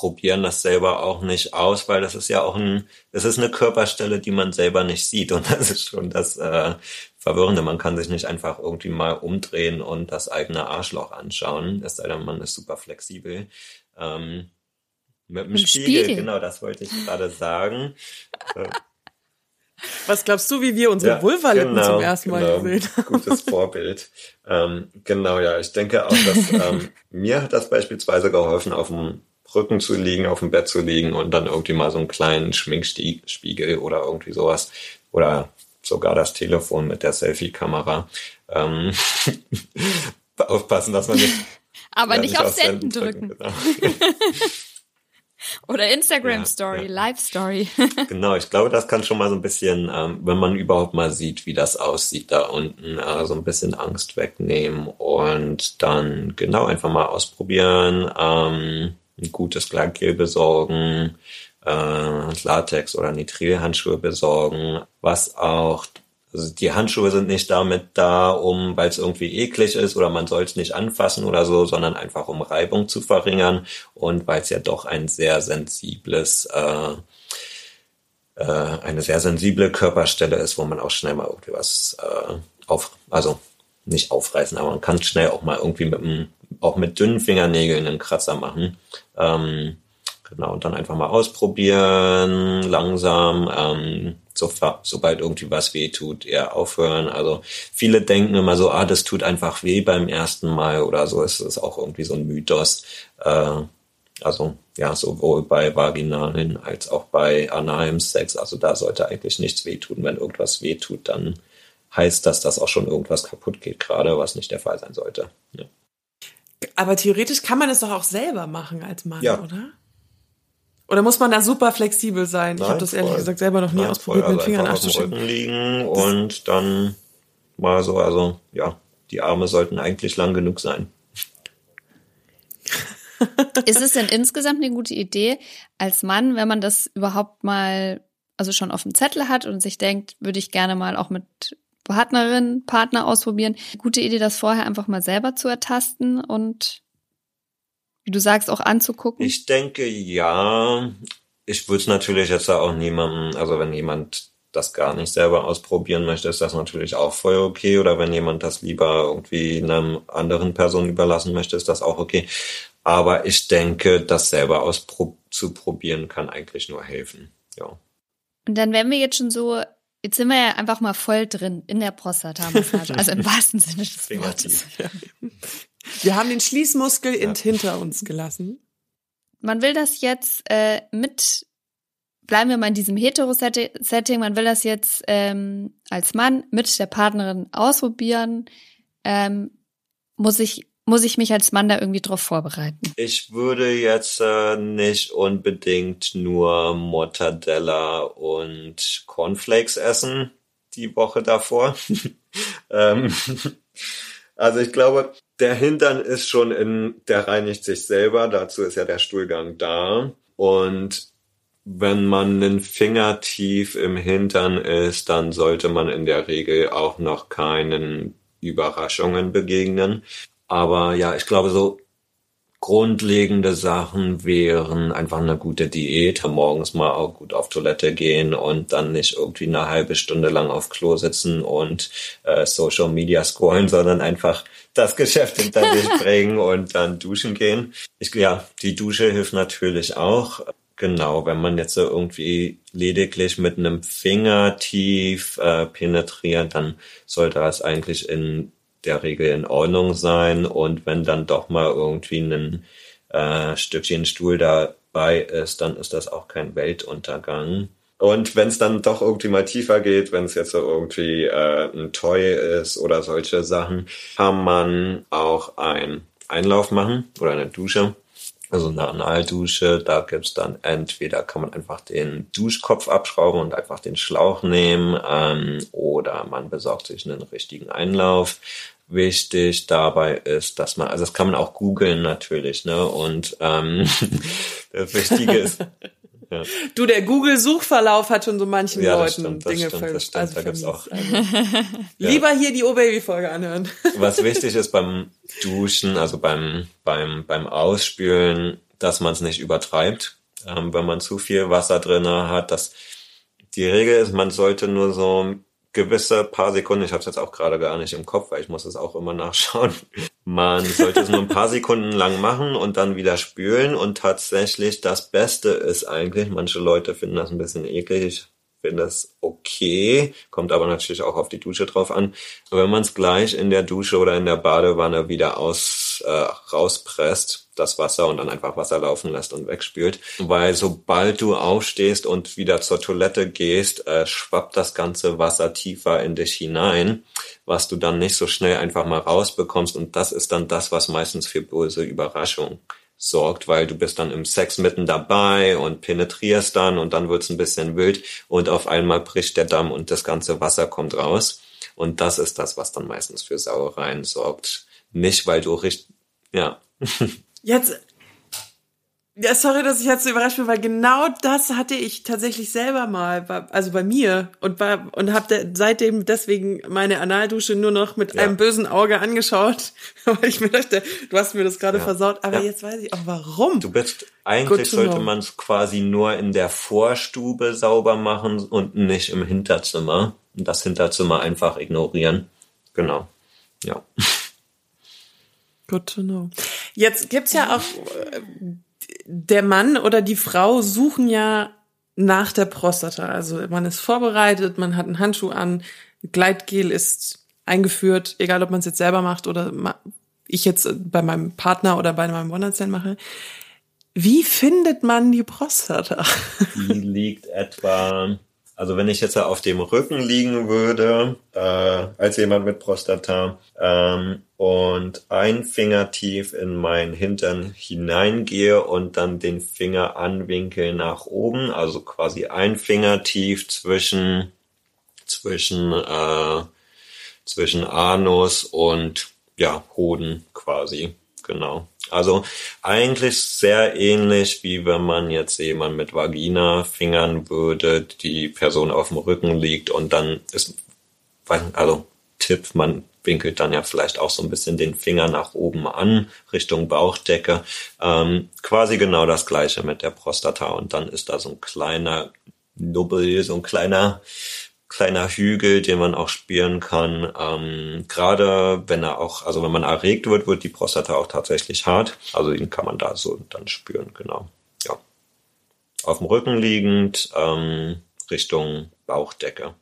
S5: probieren das selber auch nicht aus, weil das ist ja auch ein, das ist eine Körperstelle, die man selber nicht sieht und das ist schon das äh, Verwirrende. Man kann sich nicht einfach irgendwie mal umdrehen und das eigene Arschloch anschauen, es sei denn, man ist super flexibel. Ähm, mit dem Spiegel,
S2: Spiegel.
S5: genau, das wollte ich gerade sagen.
S3: Was glaubst du, wie wir unsere
S5: Ja,
S3: Vulvalippen
S5: genau,
S3: zum ersten Mal
S5: genau.
S3: gesehen haben?
S5: Gutes Vorbild. ähm, genau, ja. Ich denke auch, dass ähm, mir hat das beispielsweise geholfen, auf dem Rücken zu liegen, auf dem Bett zu liegen und dann irgendwie mal so einen kleinen Schminkspiegel oder irgendwie sowas. Oder sogar das Telefon mit der Selfie-Kamera. Ähm, aufpassen, dass man nicht,
S2: Aber
S5: ja,
S2: nicht auf Senden drücken.
S5: Genau.
S2: Oder Instagram
S5: Ja,
S2: Story,
S5: ja.
S2: Live Story.
S5: Genau, ich glaube, das kann schon mal so ein bisschen, ähm, wenn man überhaupt mal sieht, wie das aussieht da unten, äh, so ein bisschen Angst wegnehmen und dann genau einfach mal ausprobieren, ähm, ein gutes Gleitgel besorgen, äh, Latex oder Nitrilhandschuhe besorgen, was auch also die Handschuhe sind nicht damit da, um, weil es irgendwie eklig ist oder man soll es nicht anfassen oder so, sondern einfach um Reibung zu verringern und weil es ja doch ein sehr sensibles, äh, äh, eine sehr sensible Körperstelle ist, wo man auch schnell mal irgendwie was äh, auf, also nicht aufreißen, aber man kann schnell auch mal irgendwie mit dem, auch mit dünnen Fingernägeln einen Kratzer machen. Ähm, genau, und dann einfach mal ausprobieren, langsam, ähm, so, sobald irgendwie was weh tut, eher aufhören. Also viele denken immer so, ah, das tut einfach weh beim ersten Mal oder so. Es ist auch irgendwie so ein Mythos. Äh, also ja, sowohl bei vaginalen als auch bei analem Sex. Also da sollte eigentlich nichts wehtun. Wenn irgendwas wehtut, dann heißt das, dass auch schon irgendwas kaputt geht gerade, was nicht der Fall sein sollte. Ja.
S3: Aber theoretisch kann man es doch auch selber machen als Mann,
S5: Ja.
S3: oder? Oder muss man da super flexibel sein? ich
S5: Nein,
S3: habe das ehrlich
S5: voll.
S3: gesagt selber noch nie
S5: Nein,
S3: ausprobiert,
S5: voll,
S3: mit den
S5: also
S3: Fingern.
S5: Rücken liegen und dann mal so, also ja, die Arme sollten eigentlich lang genug sein.
S2: Ist es denn insgesamt eine gute Idee, als Mann, wenn man das überhaupt mal, also schon auf dem Zettel hat und sich denkt, würde ich gerne mal auch mit Partnerin, Partner ausprobieren, gute Idee, das vorher einfach mal selber zu ertasten und wie du sagst, auch anzugucken?
S5: Ich denke ja. Ich würde es natürlich jetzt auch niemandem, also wenn jemand das gar nicht selber ausprobieren möchte, ist das natürlich auch voll okay. Oder wenn jemand das lieber irgendwie einer anderen Person überlassen möchte, ist das auch okay. Aber ich denke, das selber auszuprobieren kann eigentlich nur helfen. Ja.
S2: Und dann wären wir jetzt schon so, jetzt sind wir ja einfach mal voll drin in der Prostata-Massage, also im wahrsten Sinne des Wortes.
S3: Wir haben den Schließmuskel in hinter uns gelassen.
S2: Man will das jetzt äh, mit, bleiben wir mal in diesem Hetero-Setting, man will das jetzt ähm, als Mann mit der Partnerin ausprobieren. Ähm, muss ich muss ich mich als Mann da irgendwie drauf vorbereiten?
S5: Ich würde jetzt äh, nicht unbedingt nur Mortadella und Cornflakes essen die Woche davor. ähm, also ich glaube, der Hintern ist schon in, der reinigt sich selber. Dazu ist ja der Stuhlgang da. Und wenn man einen Finger tief im Hintern ist, dann sollte man in der Regel auch noch keinen Überraschungen begegnen. Aber ja, ich glaube, so grundlegende Sachen wären einfach eine gute Diät, morgens mal auch gut auf Toilette gehen und dann nicht irgendwie eine halbe Stunde lang auf Klo sitzen und äh, Social Media scrollen, sondern einfach das Geschäft hinter sich bringen und dann duschen gehen. Ich, ja, die Dusche hilft natürlich auch. Genau, wenn man jetzt so irgendwie lediglich mit einem Finger tief äh, penetriert, dann sollte das eigentlich in der Regel in Ordnung sein. Und wenn dann doch mal irgendwie ein äh, Stückchen Stuhl dabei ist, dann ist das auch kein Weltuntergang. Und wenn es dann doch irgendwie mal tiefer geht, wenn es jetzt so irgendwie äh, ein Toy ist oder solche Sachen, kann man auch einen Einlauf machen oder eine Dusche. Also eine Analdusche, da gibt's dann entweder kann man einfach den Duschkopf abschrauben und einfach den Schlauch nehmen ähm, oder man besorgt sich einen richtigen Einlauf wichtig dabei ist, dass man, also das kann man auch googeln natürlich, ne? Und ähm, das Wichtige ist.
S3: Ja. Du, der Google-Suchverlauf hat schon so manchen
S5: Ja,
S3: Leuten
S5: stimmt,
S3: Dinge
S5: stimmt,
S3: also
S5: da gibt's auch-
S3: Also, Lieber hier die O-Baby-Folge anhören.
S5: Was wichtig ist beim Duschen, also beim, beim, beim Ausspülen, dass man es nicht übertreibt. Ähm, wenn man zu viel Wasser drinne hat, dass die Regel ist, man sollte nur so gewisse paar Sekunden, ich habe es jetzt auch gerade gar nicht im Kopf, weil ich muss es auch immer nachschauen. Man sollte es nur ein paar Sekunden lang machen und dann wieder spülen und tatsächlich das Beste ist eigentlich, manche Leute finden das ein bisschen eklig, ich finde das okay, kommt aber natürlich auch auf die Dusche drauf an. Wenn man es gleich in der Dusche oder in der Badewanne wieder aus äh, rauspresst, das Wasser und dann einfach Wasser laufen lässt und wegspült, weil sobald du aufstehst und wieder zur Toilette gehst, äh, schwappt das ganze Wasser tiefer in dich hinein, was du dann nicht so schnell einfach mal rausbekommst und das ist dann das, was meistens für böse Überraschung sorgt, weil du bist dann im Sex mitten dabei und penetrierst dann und dann wird's ein bisschen wild und auf einmal bricht der Damm und das ganze Wasser kommt raus. Und das ist das, was dann meistens für Sauereien sorgt. Nicht, weil du richtig, ja.
S3: Jetzt, ja, sorry, dass ich jetzt so überrascht bin, weil genau das hatte ich tatsächlich selber mal, also bei mir und war und habe seitdem deswegen meine Analdusche nur noch mit
S5: Ja.
S3: einem bösen Auge angeschaut, weil ich mir dachte, du hast mir das gerade
S5: Ja.
S3: versaut, aber
S5: Ja.
S3: jetzt weiß ich auch warum.
S5: Du bist, eigentlich sollte man es quasi nur in der Vorstube sauber machen und nicht im Hinterzimmer. Und das Hinterzimmer einfach ignorieren. Genau. Ja.
S3: Good to know. Jetzt gibt's ja auch äh, der Mann oder die Frau suchen ja nach der Prostata. Also man ist vorbereitet, man hat einen Handschuh an, Gleitgel ist eingeführt, egal ob man es jetzt selber macht oder ich jetzt bei meinem Partner oder bei meinem One-Night-Stand mache. Wie findet man die Prostata?
S5: Die liegt etwa, also wenn ich jetzt auf dem Rücken liegen würde, äh, als jemand mit Prostata, ähm, und ein Finger tief in meinen Hintern hineingehe und dann den Finger anwinkel nach oben, also quasi ein Finger tief zwischen, zwischen, äh, zwischen Anus und, ja, Hoden quasi. Genau. Also eigentlich sehr ähnlich, wie wenn man jetzt jemand mit Vagina fingern würde, die Person auf dem Rücken liegt und dann ist, also Tipp, man winkelt dann ja vielleicht auch so ein bisschen den Finger nach oben an, Richtung Bauchdecke. Ähm, quasi genau das gleiche mit der Prostata und dann ist da so ein kleiner Nubbel, so ein kleiner kleiner Hügel, den man auch spüren kann. Ähm, Gerade wenn er auch, also wenn man erregt wird, wird die Prostata auch tatsächlich hart. Also den kann man da so dann spüren, genau. Ja. Auf dem Rücken liegend, ähm, Richtung Bauchdecke.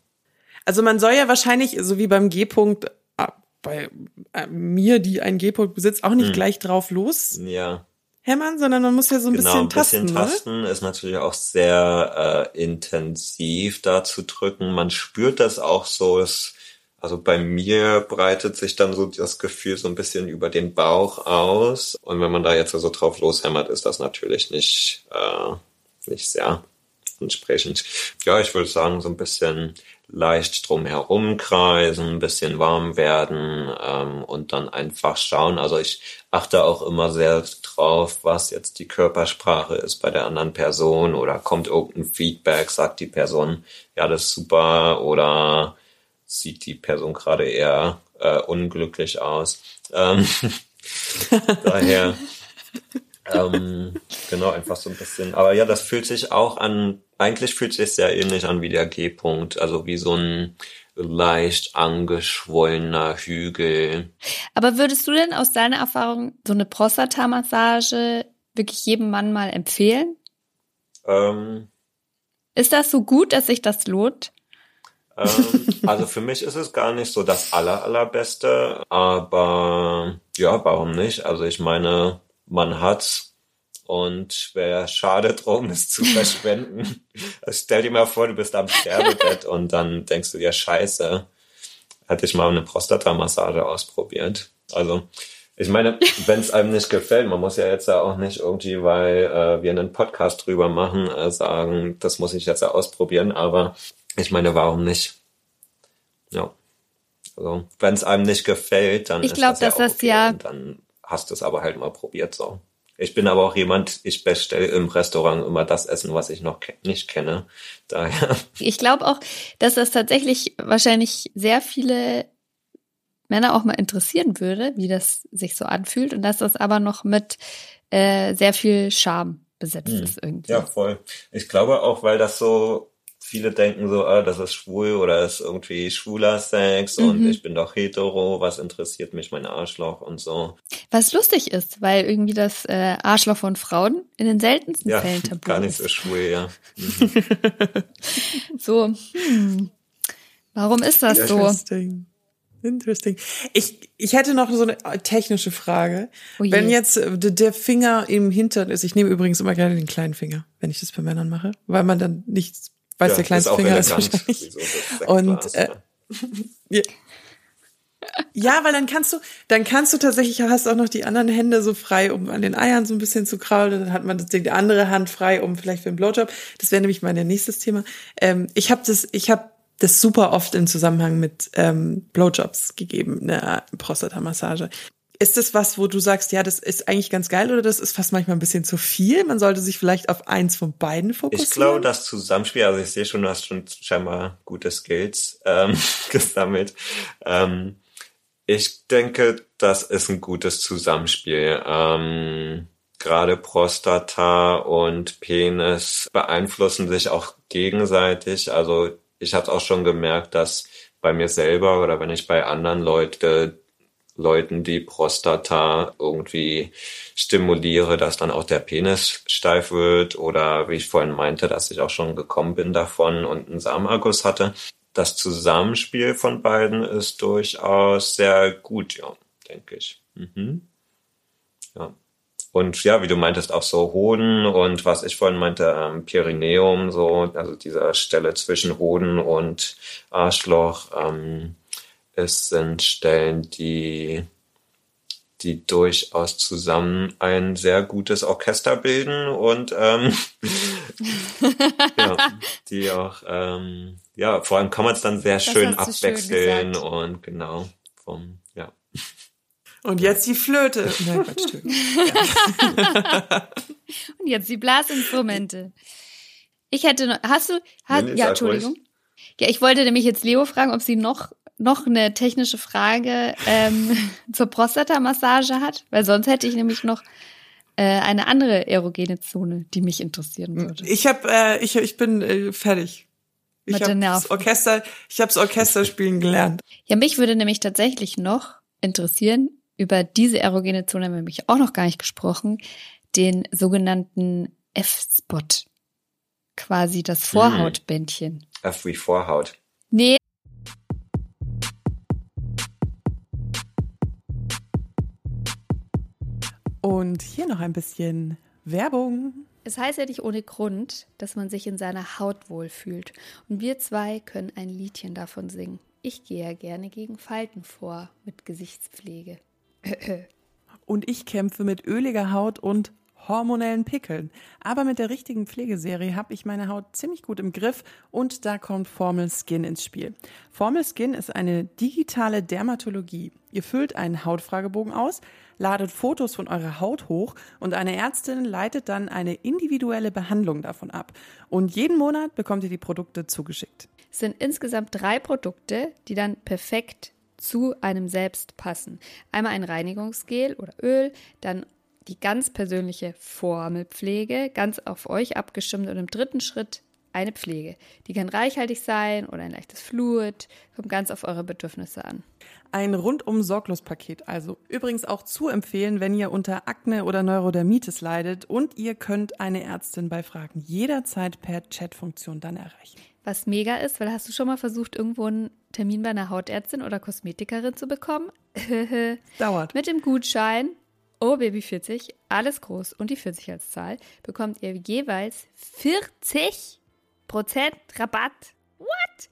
S3: Also man soll ja wahrscheinlich, so wie beim G-Punkt, äh, bei äh, mir, die einen G-Punkt besitzt, auch nicht gleich drauf los
S5: Ja,
S3: hämmern, sondern man muss ja so ein
S5: genau,
S3: bisschen
S5: ein bisschen
S3: tasten,
S5: tasten ist natürlich auch sehr äh, intensiv da zu drücken. Man spürt das auch so, es, also bei mir breitet sich dann so das Gefühl so ein bisschen über den Bauch aus. Und wenn man da jetzt so drauf loshämmert, ist das natürlich nicht, äh, nicht sehr entsprechend. Ja, ich würde sagen, so ein bisschen leicht drumherum kreisen, ein bisschen warm werden ähm, und dann einfach schauen. Also ich achte auch immer sehr drauf, was jetzt die Körpersprache ist bei der anderen Person oder kommt irgendein Feedback, sagt die Person, ja, das ist super oder sieht die Person gerade eher äh, unglücklich aus. Ähm, daher ähm, genau, einfach so ein bisschen. Aber ja, das fühlt sich auch an, eigentlich fühlt sich sehr ähnlich an wie der G-Punkt, also wie so ein leicht angeschwollener Hügel.
S2: Aber würdest du denn aus deiner Erfahrung so eine Prostata-Massage wirklich jedem Mann mal empfehlen?
S5: Ähm,
S2: Ist das so gut, dass sich das lohnt?
S5: ähm, also für mich ist es gar nicht so das aller, allerbeste, aber ja, warum nicht? Also ich meine, man hat's und wäre schade drum, es zu verschwenden. Also stell dir mal vor, du bist am Sterbebett und dann denkst du dir, scheiße, hätte ich mal eine Prostata-Massage ausprobiert. Also ich meine, wenn es einem nicht gefällt, man muss ja jetzt ja auch nicht irgendwie, weil äh, wir einen Podcast drüber machen, äh, sagen, das muss ich jetzt ja ausprobieren, aber ich meine, warum nicht? Ja. Also, wenn es einem nicht gefällt, dann
S2: Ich
S5: ist
S2: glaub,
S5: das ja
S2: dass das
S5: okay.
S2: ja-
S5: Und dann hast du es aber halt mal probiert so. Ich bin aber auch jemand, ich bestelle im Restaurant immer das Essen, was ich noch ke nicht kenne. Daher,
S2: Ich glaube auch, dass das tatsächlich wahrscheinlich sehr viele Männer auch mal interessieren würde, wie das sich so anfühlt und dass das aber noch mit äh, sehr viel Charme besetzt
S5: Hm.
S2: ist irgendwie.
S5: ja, voll. Ich glaube auch, weil das so, viele denken so, ah, das ist schwul oder ist irgendwie schwuler Sex und
S2: Mhm.
S5: ich bin doch hetero, was interessiert mich mein Arschloch und so.
S2: Was lustig ist, weil irgendwie das äh, Arschloch von Frauen in den seltensten
S5: Ja,
S2: Fällen tabu
S5: gar nicht so
S2: ist.
S5: schwul, ja.
S2: So, hm, warum ist das so?
S3: Interesting. Interesting. Ich, ich hätte noch so eine technische Frage.
S2: Oh
S3: wenn jetzt äh, der Finger im Hintern ist, ich nehme übrigens immer gerne den kleinen Finger, wenn ich das bei Männern mache, weil man dann nicht weiß,
S5: ja,
S3: der kleinste
S5: auch
S3: Finger ist wahrscheinlich. Und, äh,
S5: ja.
S3: Ja. Ja, weil dann kannst du, dann kannst du tatsächlich, hast auch noch die anderen Hände so frei, um an den Eiern so ein bisschen zu kraulen. Dann hat man das Ding, die andere Hand frei, um vielleicht für einen Blowjob. Das wäre nämlich mein nächstes Thema. Ähm, ich habe das, ich habe das super oft im Zusammenhang mit ähm, Blowjobs gegeben, eine Prostata-Massage. Ist das was, wo du sagst, ja, das ist eigentlich ganz geil oder das ist fast manchmal ein bisschen zu viel? Man sollte sich vielleicht auf eins von beiden fokussieren.
S5: Ich glaube, das Zusammenspiel, also ich sehe schon, du hast schon scheinbar gute Skills ähm, gesammelt. Ähm, ich denke, das ist ein gutes Zusammenspiel. Ähm, Gerade Prostata und Penis beeinflussen sich auch gegenseitig. Also ich habe auch schon gemerkt, dass bei mir selber oder wenn ich bei anderen Leute Leuten die Prostata irgendwie stimuliere, dass dann auch der Penis steif wird oder wie ich vorhin meinte, dass ich auch schon gekommen bin davon und einen Samenerguss hatte. Das Zusammenspiel von beiden ist durchaus sehr gut, ja, denke ich. Mhm. Ja. Und ja, wie du meintest, auch so Hoden und was ich vorhin meinte, ähm, Perineum, so, also dieser Stelle zwischen Hoden und Arschloch, ähm, es sind Stellen, die, die durchaus zusammen ein sehr gutes Orchester bilden und ähm, ja, die auch, ähm, ja, vor allem kann man es dann sehr schön
S2: du schön
S5: abwechseln
S2: gesagt.
S5: und genau, vom, ja.
S3: Und jetzt die Flöte. Nein, Quatsch, Entschuldigung.
S2: Und jetzt die Blasinstrumente. Ich hätte noch, hast du, hast,
S5: Nee, nee,
S2: ja, Entschuldigung. Ja, ich wollte nämlich jetzt Leo fragen, ob sie noch, noch eine technische Frage ähm, zur Prostata-Massage hat, weil sonst hätte ich nämlich noch äh, eine andere erogene Zone, die mich interessieren würde.
S3: Ich habe, äh, ich, ich bin äh, fertig. Ich
S2: Mit den
S3: habe das. Orchester, ich habe das Orchester spielen gelernt.
S2: Ja, mich würde nämlich tatsächlich noch interessieren, über diese erogene Zone haben wir nämlich auch noch gar nicht gesprochen, den sogenannten F-Spot. Quasi das Vorhautbändchen.
S5: F wie Vorhaut.
S2: Nee,
S3: Und hier noch ein bisschen Werbung.
S2: Es heißt ja nicht ohne Grund, dass man sich in seiner Haut wohlfühlt. Und wir zwei können ein Liedchen davon singen. Ich gehe ja gerne gegen Falten vor mit Gesichtspflege.
S3: Und ich kämpfe mit öliger Haut und hormonellen Pickeln. Aber mit der richtigen Pflegeserie habe ich meine Haut ziemlich gut im Griff und da kommt Formel Skin ins Spiel. Formel Skin ist eine digitale Dermatologie. Ihr füllt einen Hautfragebogen aus, ladet Fotos von eurer Haut hoch und eine Ärztin leitet dann eine individuelle Behandlung davon ab. Und jeden Monat bekommt ihr die Produkte zugeschickt.
S2: Es sind insgesamt drei Produkte, die dann perfekt zu einem selbst passen. Einmal ein Reinigungsgel oder Öl, dann die ganz persönliche Formelpflege, ganz auf euch abgestimmt und im dritten Schritt eine Pflege. Die kann reichhaltig sein oder ein leichtes Fluid, kommt ganz auf eure Bedürfnisse an.
S3: Ein rundum sorglos Paket, also übrigens auch zu empfehlen, wenn ihr unter Akne oder Neurodermitis leidet und ihr könnt eine Ärztin bei Fragen jederzeit per Chatfunktion dann erreichen.
S2: Was mega ist, weil hast du schon mal versucht, irgendwo einen Termin bei einer Hautärztin oder Kosmetikerin zu bekommen?
S3: Dauert.
S2: Mit dem Gutschein Oh Baby 40, alles groß und die 40 als Zahl, bekommt ihr jeweils 40% Rabatt. What?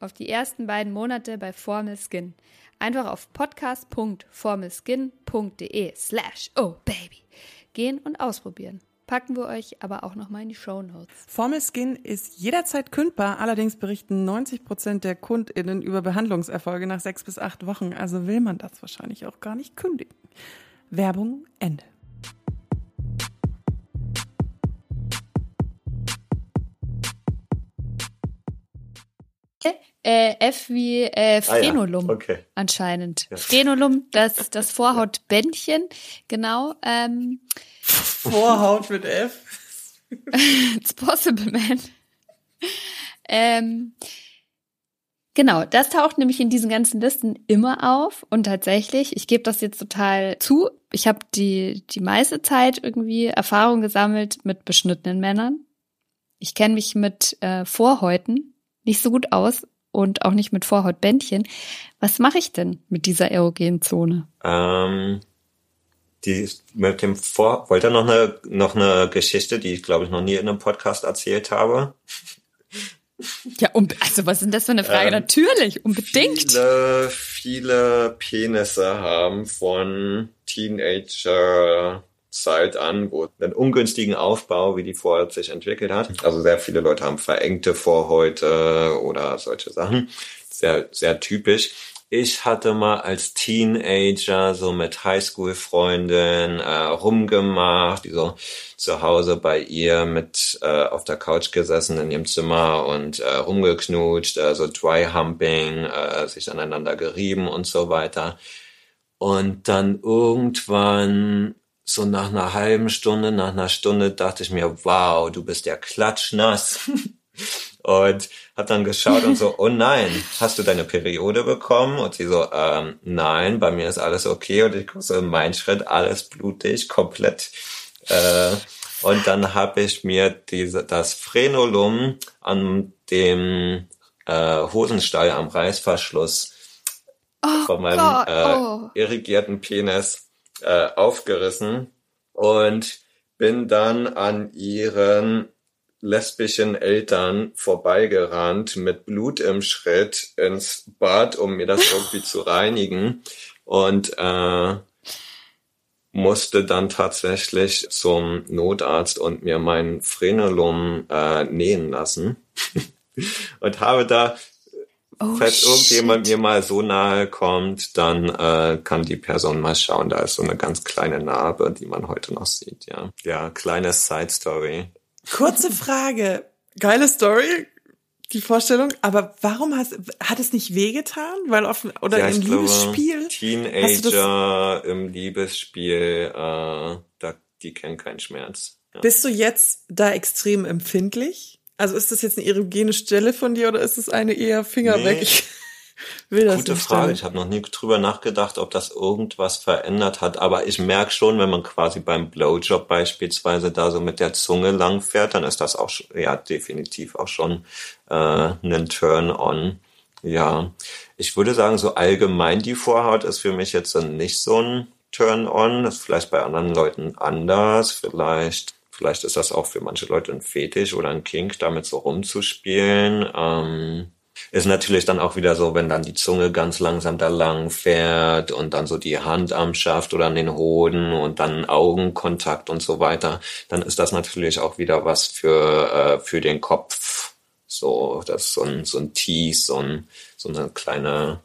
S2: Auf die ersten beiden Monate bei Formel Skin. Einfach auf podcast.formelskin.de slash oh baby gehen und ausprobieren. Packen wir euch aber auch nochmal in die Show Notes.
S3: Formel Skin ist jederzeit kündbar, allerdings berichten 90 Prozent der KundInnen über Behandlungserfolge nach sechs bis acht Wochen. Also will man das wahrscheinlich auch gar nicht kündigen. Werbung Ende.
S2: Äh, F wie äh, Frenulum
S5: Ah, okay.
S2: anscheinend.
S5: Ja.
S2: Frenulum, das ist das Vorhautbändchen, genau. Ähm,
S3: Vorhaut mit F.
S2: It's possible, man. ähm, genau, das taucht nämlich in diesen ganzen Listen immer auf. Und tatsächlich, ich gebe das jetzt total zu, ich habe die, die meiste Zeit irgendwie Erfahrung gesammelt mit beschnittenen Männern. Ich kenne mich mit äh, Vorhäuten nicht so gut aus und auch nicht mit Vorhautbändchen. Was mache ich denn mit dieser erogenen Zone?
S5: Ähm, die mit dem Vor wollte noch eine noch eine Geschichte, die ich glaube ich noch nie in einem Podcast erzählt habe.
S2: Ja, um, also was ist das für eine Frage?
S5: Ähm,
S2: Natürlich, unbedingt.
S5: Viele, viele Penisse haben von Teenager Zeit an, wo einen ungünstigen Aufbau, wie die Vorhaut sich entwickelt hat. Also sehr viele Leute haben verengte Vorhäute oder solche Sachen. Sehr, sehr typisch. Ich hatte mal als Teenager so mit Highschool-Freundin äh, rumgemacht, die so zu Hause bei ihr mit äh, auf der Couch gesessen in ihrem Zimmer und äh, rumgeknutscht, äh, so Dry Humping, äh, sich aneinander gerieben und so weiter. Und dann irgendwann, so nach einer halben Stunde, nach einer Stunde, dachte ich mir, wow, du bist ja klatschnass. und hab dann geschaut und so, oh nein, hast du deine Periode bekommen? Und sie so, ähm, nein, bei mir ist alles okay. Und ich gucke so in meinen Schritt, alles blutig, komplett. Äh, und dann habe ich mir diese, das Frenulum an dem äh, Hosenstall am Reißverschluss von meinem äh,
S2: oh.
S5: irrigierten Penis äh, aufgerissen und bin dann an ihren lesbischen Eltern vorbeigerannt mit Blut im Schritt ins Bad, um mir das irgendwie zu reinigen. Und äh, musste dann tatsächlich zum Notarzt und mir mein Frenulum äh, nähen lassen. Und habe da
S2: Oh,
S5: Falls irgendjemand
S2: shit.
S5: mir mal so nahe kommt, dann äh, kann die Person mal schauen. Da ist so eine ganz kleine Narbe, die man heute noch sieht. Ja, ja, kleine Side Story.
S3: Kurze Frage. Geile Story, die Vorstellung. Aber warum hast, hat es nicht wehgetan? Weil offen, oder
S5: ja,
S3: im
S5: glaube,
S3: Liebesspiel?
S5: Teenager im Liebesspiel, äh, da, die kennen keinen Schmerz. Ja.
S3: bist du jetzt da extrem empfindlich? Also ist das jetzt eine erogene Stelle von dir oder ist es eine eher Finger
S5: Nee.
S3: weg? Ich will das
S5: Gute
S3: nicht
S5: Frage.
S3: damit.
S5: Ich habe noch nie drüber nachgedacht, ob das irgendwas verändert hat. Aber ich merke schon, wenn man quasi beim Blowjob beispielsweise da so mit der Zunge lang fährt, dann ist das auch ja definitiv auch schon äh, ein Turn-on. Ja, ich würde sagen, so allgemein die Vorhaut ist für mich jetzt nicht so ein Turn-on. Das ist vielleicht bei anderen Leuten anders. Vielleicht, vielleicht ist das auch für manche Leute ein Fetisch oder ein Kink, damit so rumzuspielen. Ähm, Ist natürlich dann auch wieder so, wenn dann die Zunge ganz langsam da lang fährt und dann so die Hand am Schaft oder an den Hoden und dann Augenkontakt und so weiter, dann ist das natürlich auch wieder was für, äh, für den Kopf. So, das ist so ein, so ein Tease, so, ein, so eine kleine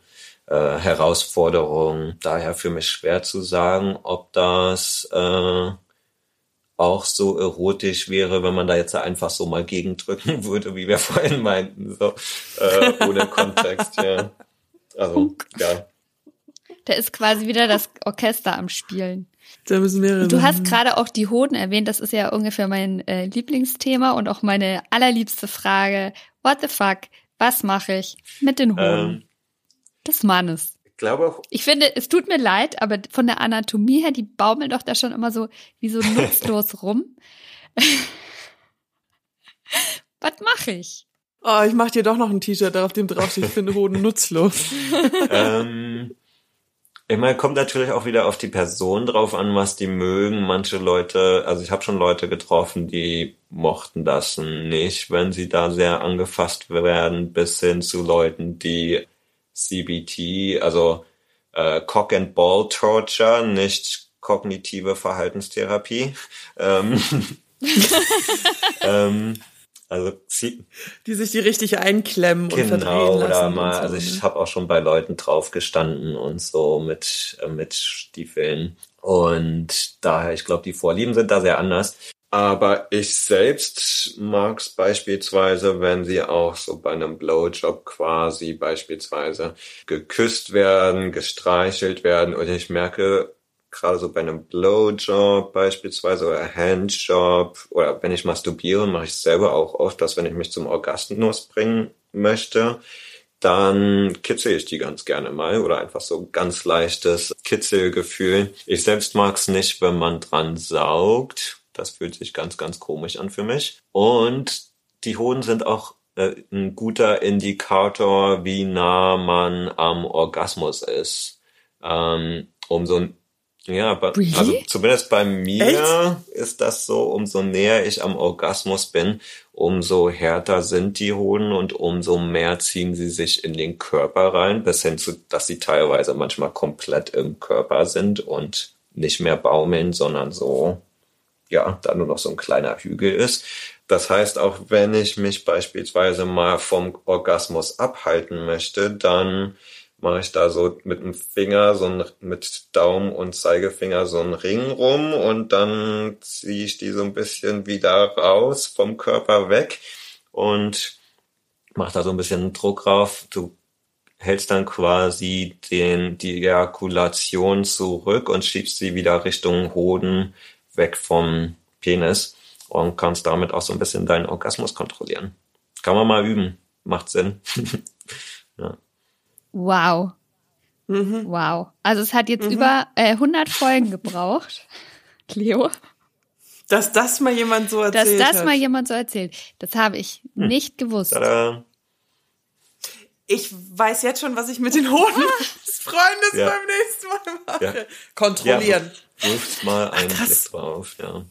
S5: äh, Herausforderung. Daher für mich schwer zu sagen, ob das äh, auch so erotisch wäre, wenn man da jetzt einfach so mal gegendrücken würde, wie wir vorhin meinten, so äh, ohne Kontext, ja. Also, ja.
S2: Da ist quasi wieder das Orchester am Spielen.
S3: Da müssen mehrere
S2: Du hast gerade auch die Hoden erwähnt, das ist ja ungefähr mein äh, Lieblingsthema und auch meine allerliebste Frage. What the fuck? Was mache ich mit den Hoden
S5: Ähm,
S2: des Mannes?
S5: Ich glaube,
S2: Ich finde, es tut mir leid, aber von der Anatomie her, die baumeln doch da schon immer so wie so nutzlos rum. Was mache ich?
S3: Oh, ich mach dir doch noch ein T-Shirt, auf dem draufsteht, ich finde Hoden nutzlos.
S5: ähm, ich meine, kommt natürlich auch wieder auf die Person drauf an, was die mögen. Manche Leute, also ich habe schon Leute getroffen, die mochten das nicht, wenn sie da sehr angefasst werden, bis hin zu Leuten, die CBT, also äh, Cock and Ball Torture, nicht kognitive Verhaltenstherapie. Ähm, ähm, also C
S3: Die sich die richtig einklemmen und verdrehen
S5: Genau,
S3: lassen.
S5: oder mal,
S3: so,
S5: also ich
S3: ne?
S5: habe auch schon bei Leuten drauf gestanden und so mit, äh, mit Stiefeln. Und daher, ich glaube, die Vorlieben sind da sehr anders. Aber ich selbst mag es beispielsweise, wenn sie auch so bei einem Blowjob quasi beispielsweise geküsst werden, gestreichelt werden. Und ich merke, gerade so bei einem Blowjob beispielsweise oder Handjob oder wenn ich masturbiere, mache ich selber auch oft, dass wenn ich mich zum Orgasmus bringen möchte, dann kitzel ich die ganz gerne mal oder einfach so ganz leichtes Kitzelgefühl. Ich selbst mag es nicht, wenn man dran saugt. Das fühlt sich ganz, ganz komisch an für mich. Und die Hoden sind auch äh, ein guter Indikator, wie nah man am Orgasmus ist. Ähm, um so ein ja, aber,
S2: Really?
S5: also zumindest bei mir ist das so, umso näher ich am Orgasmus bin, umso härter sind die Hoden und umso mehr ziehen sie sich in den Körper rein, bis hin zu, dass sie teilweise manchmal komplett im Körper sind und nicht mehr baumeln, sondern so, ja, da nur noch so ein kleiner Hügel ist. Das heißt, auch wenn ich mich beispielsweise mal vom Orgasmus abhalten möchte, dann mache ich da so mit dem Finger, so ein, mit Daumen und Zeigefinger so einen Ring rum und dann ziehe ich die so ein bisschen wieder raus vom Körper weg und mache da so ein bisschen Druck drauf. Du hältst dann quasi den, die Ejakulation zurück und schiebst sie wieder Richtung Hoden weg vom Penis und kannst damit auch so ein bisschen deinen Orgasmus kontrollieren. Kann man mal üben. Macht Sinn.
S2: Wow.
S3: Mhm.
S2: Wow. Also es hat jetzt über äh, 100 Folgen gebraucht, Leo,
S3: Dass das mal jemand so
S2: dass
S3: erzählt
S2: das
S3: hat.
S2: mal jemand so erzählt. Das habe ich
S5: Hm.
S2: nicht gewusst.
S5: Tada.
S3: Ich weiß jetzt schon, was ich mit den Hoden des Freundes
S5: Ja.
S3: beim nächsten Mal mache.
S5: Ja.
S3: Kontrollieren.
S5: Ja, wirft mal einen
S3: krass.
S5: Blick drauf, ja.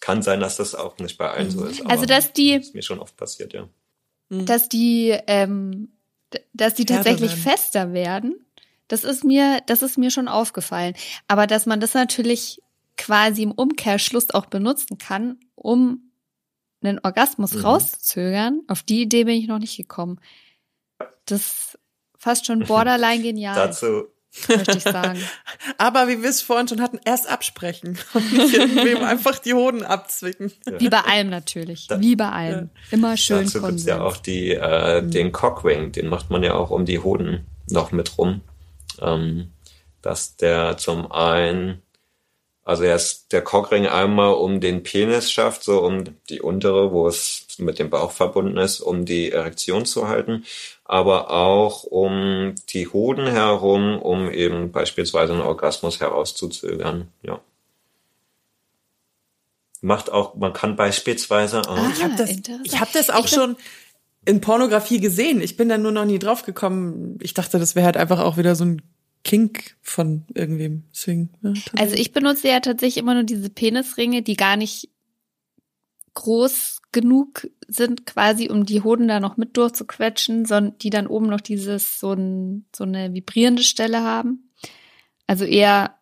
S5: Kann sein, dass das auch nicht bei allen so ist. Aber
S2: Also dass die,
S5: ist mir schon oft passiert, ja.
S2: dass die, ähm, dass die tatsächlich
S3: werden.
S2: fester werden, das ist mir, das ist mir schon aufgefallen. Aber dass man das natürlich quasi im Umkehrschluss auch benutzen kann, um einen Orgasmus
S5: Mhm.
S2: rauszuzögern, auf die Idee bin ich noch nicht gekommen. Das ist fast schon borderline genial,
S5: Dazu,
S2: möchte ich sagen.
S3: Aber wie wir es vorhin schon hatten, erst absprechen und nicht irgendwem einfach die Hoden abzwicken.
S2: Wie bei allem natürlich.
S5: Da-
S2: Wie bei allem. Immer schön
S5: dazu gibt's
S2: Konsens.
S5: ja auch die, äh, den Cockring, den macht man ja auch um die Hoden noch mit rum. Ähm, dass der zum einen, also erst der Cockring einmal um den Penis schafft, so um die untere, wo es mit dem Bauch verbunden ist, um die Erektion zu halten, aber auch um die Hoden herum, um eben beispielsweise einen Orgasmus herauszuzögern, ja. Macht auch, man kann beispielsweise auch,
S3: Ich habe das, ich hab das auch schon in Pornografie gesehen. Ich bin da nur noch nie drauf gekommen. Ich dachte, das wäre halt einfach auch wieder so ein Kink von irgendwem. Deswegen, ja,
S2: Also ich benutze ja tatsächlich immer nur diese Penisringe, die gar nicht groß genug sind, quasi, um die Hoden da noch mit durchzuquetschen, sondern die dann oben noch dieses, so, ein, so eine vibrierende Stelle haben. Also eher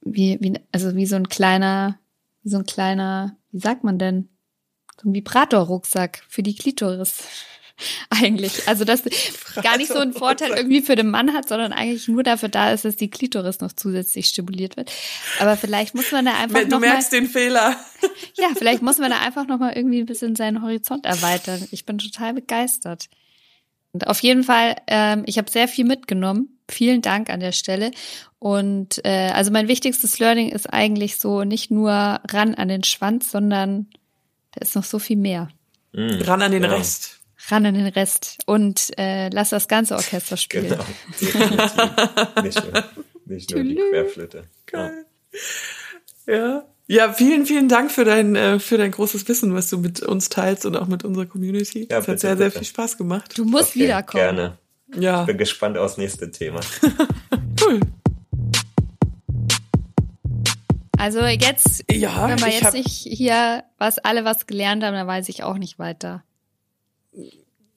S2: wie, wie, also wie so ein kleiner, wie so ein kleiner, wie sagt man denn? So ein Vibrator-Rucksack für die Klitoris. eigentlich. Also das gar nicht so einen Vorteil irgendwie für den Mann hat, sondern eigentlich nur dafür da ist, dass die Klitoris noch zusätzlich stimuliert wird. Aber vielleicht muss man da einfach
S3: Du
S2: noch
S3: merkst
S2: mal,
S3: den Fehler.
S2: ja, vielleicht muss man da einfach noch mal irgendwie ein bisschen seinen Horizont erweitern. Ich bin total begeistert. Und auf jeden Fall, ähm, ich habe sehr viel mitgenommen. Vielen Dank an der Stelle. Und äh, also mein wichtigstes Learning ist eigentlich so nicht nur ran an den Schwanz, sondern da ist noch so viel mehr.
S5: Mhm,
S3: Ran an den
S5: genau.
S3: Rest.
S2: Ran an den Rest und äh, lass das ganze Orchester spielen.
S5: Genau, definitiv. nicht nur, nicht nur die. Querflöte. Ja.
S3: Ja. Ja, vielen, vielen Dank für dein, äh, für dein großes Wissen, was du mit uns teilst und auch mit unserer Community.
S5: Ja,
S3: Es
S5: bitte,
S3: hat sehr, sehr
S5: bitte.
S3: viel Spaß gemacht.
S2: Du musst
S5: Okay,
S2: wiederkommen.
S5: Gerne.
S3: Ja,
S5: Bin gespannt aufs nächste Thema.
S3: cool.
S2: Also jetzt,
S3: Ja,
S2: wenn wir
S3: ich
S2: jetzt
S3: hab-
S2: nicht hier was alle was gelernt haben, dann weiß ich auch nicht weiter.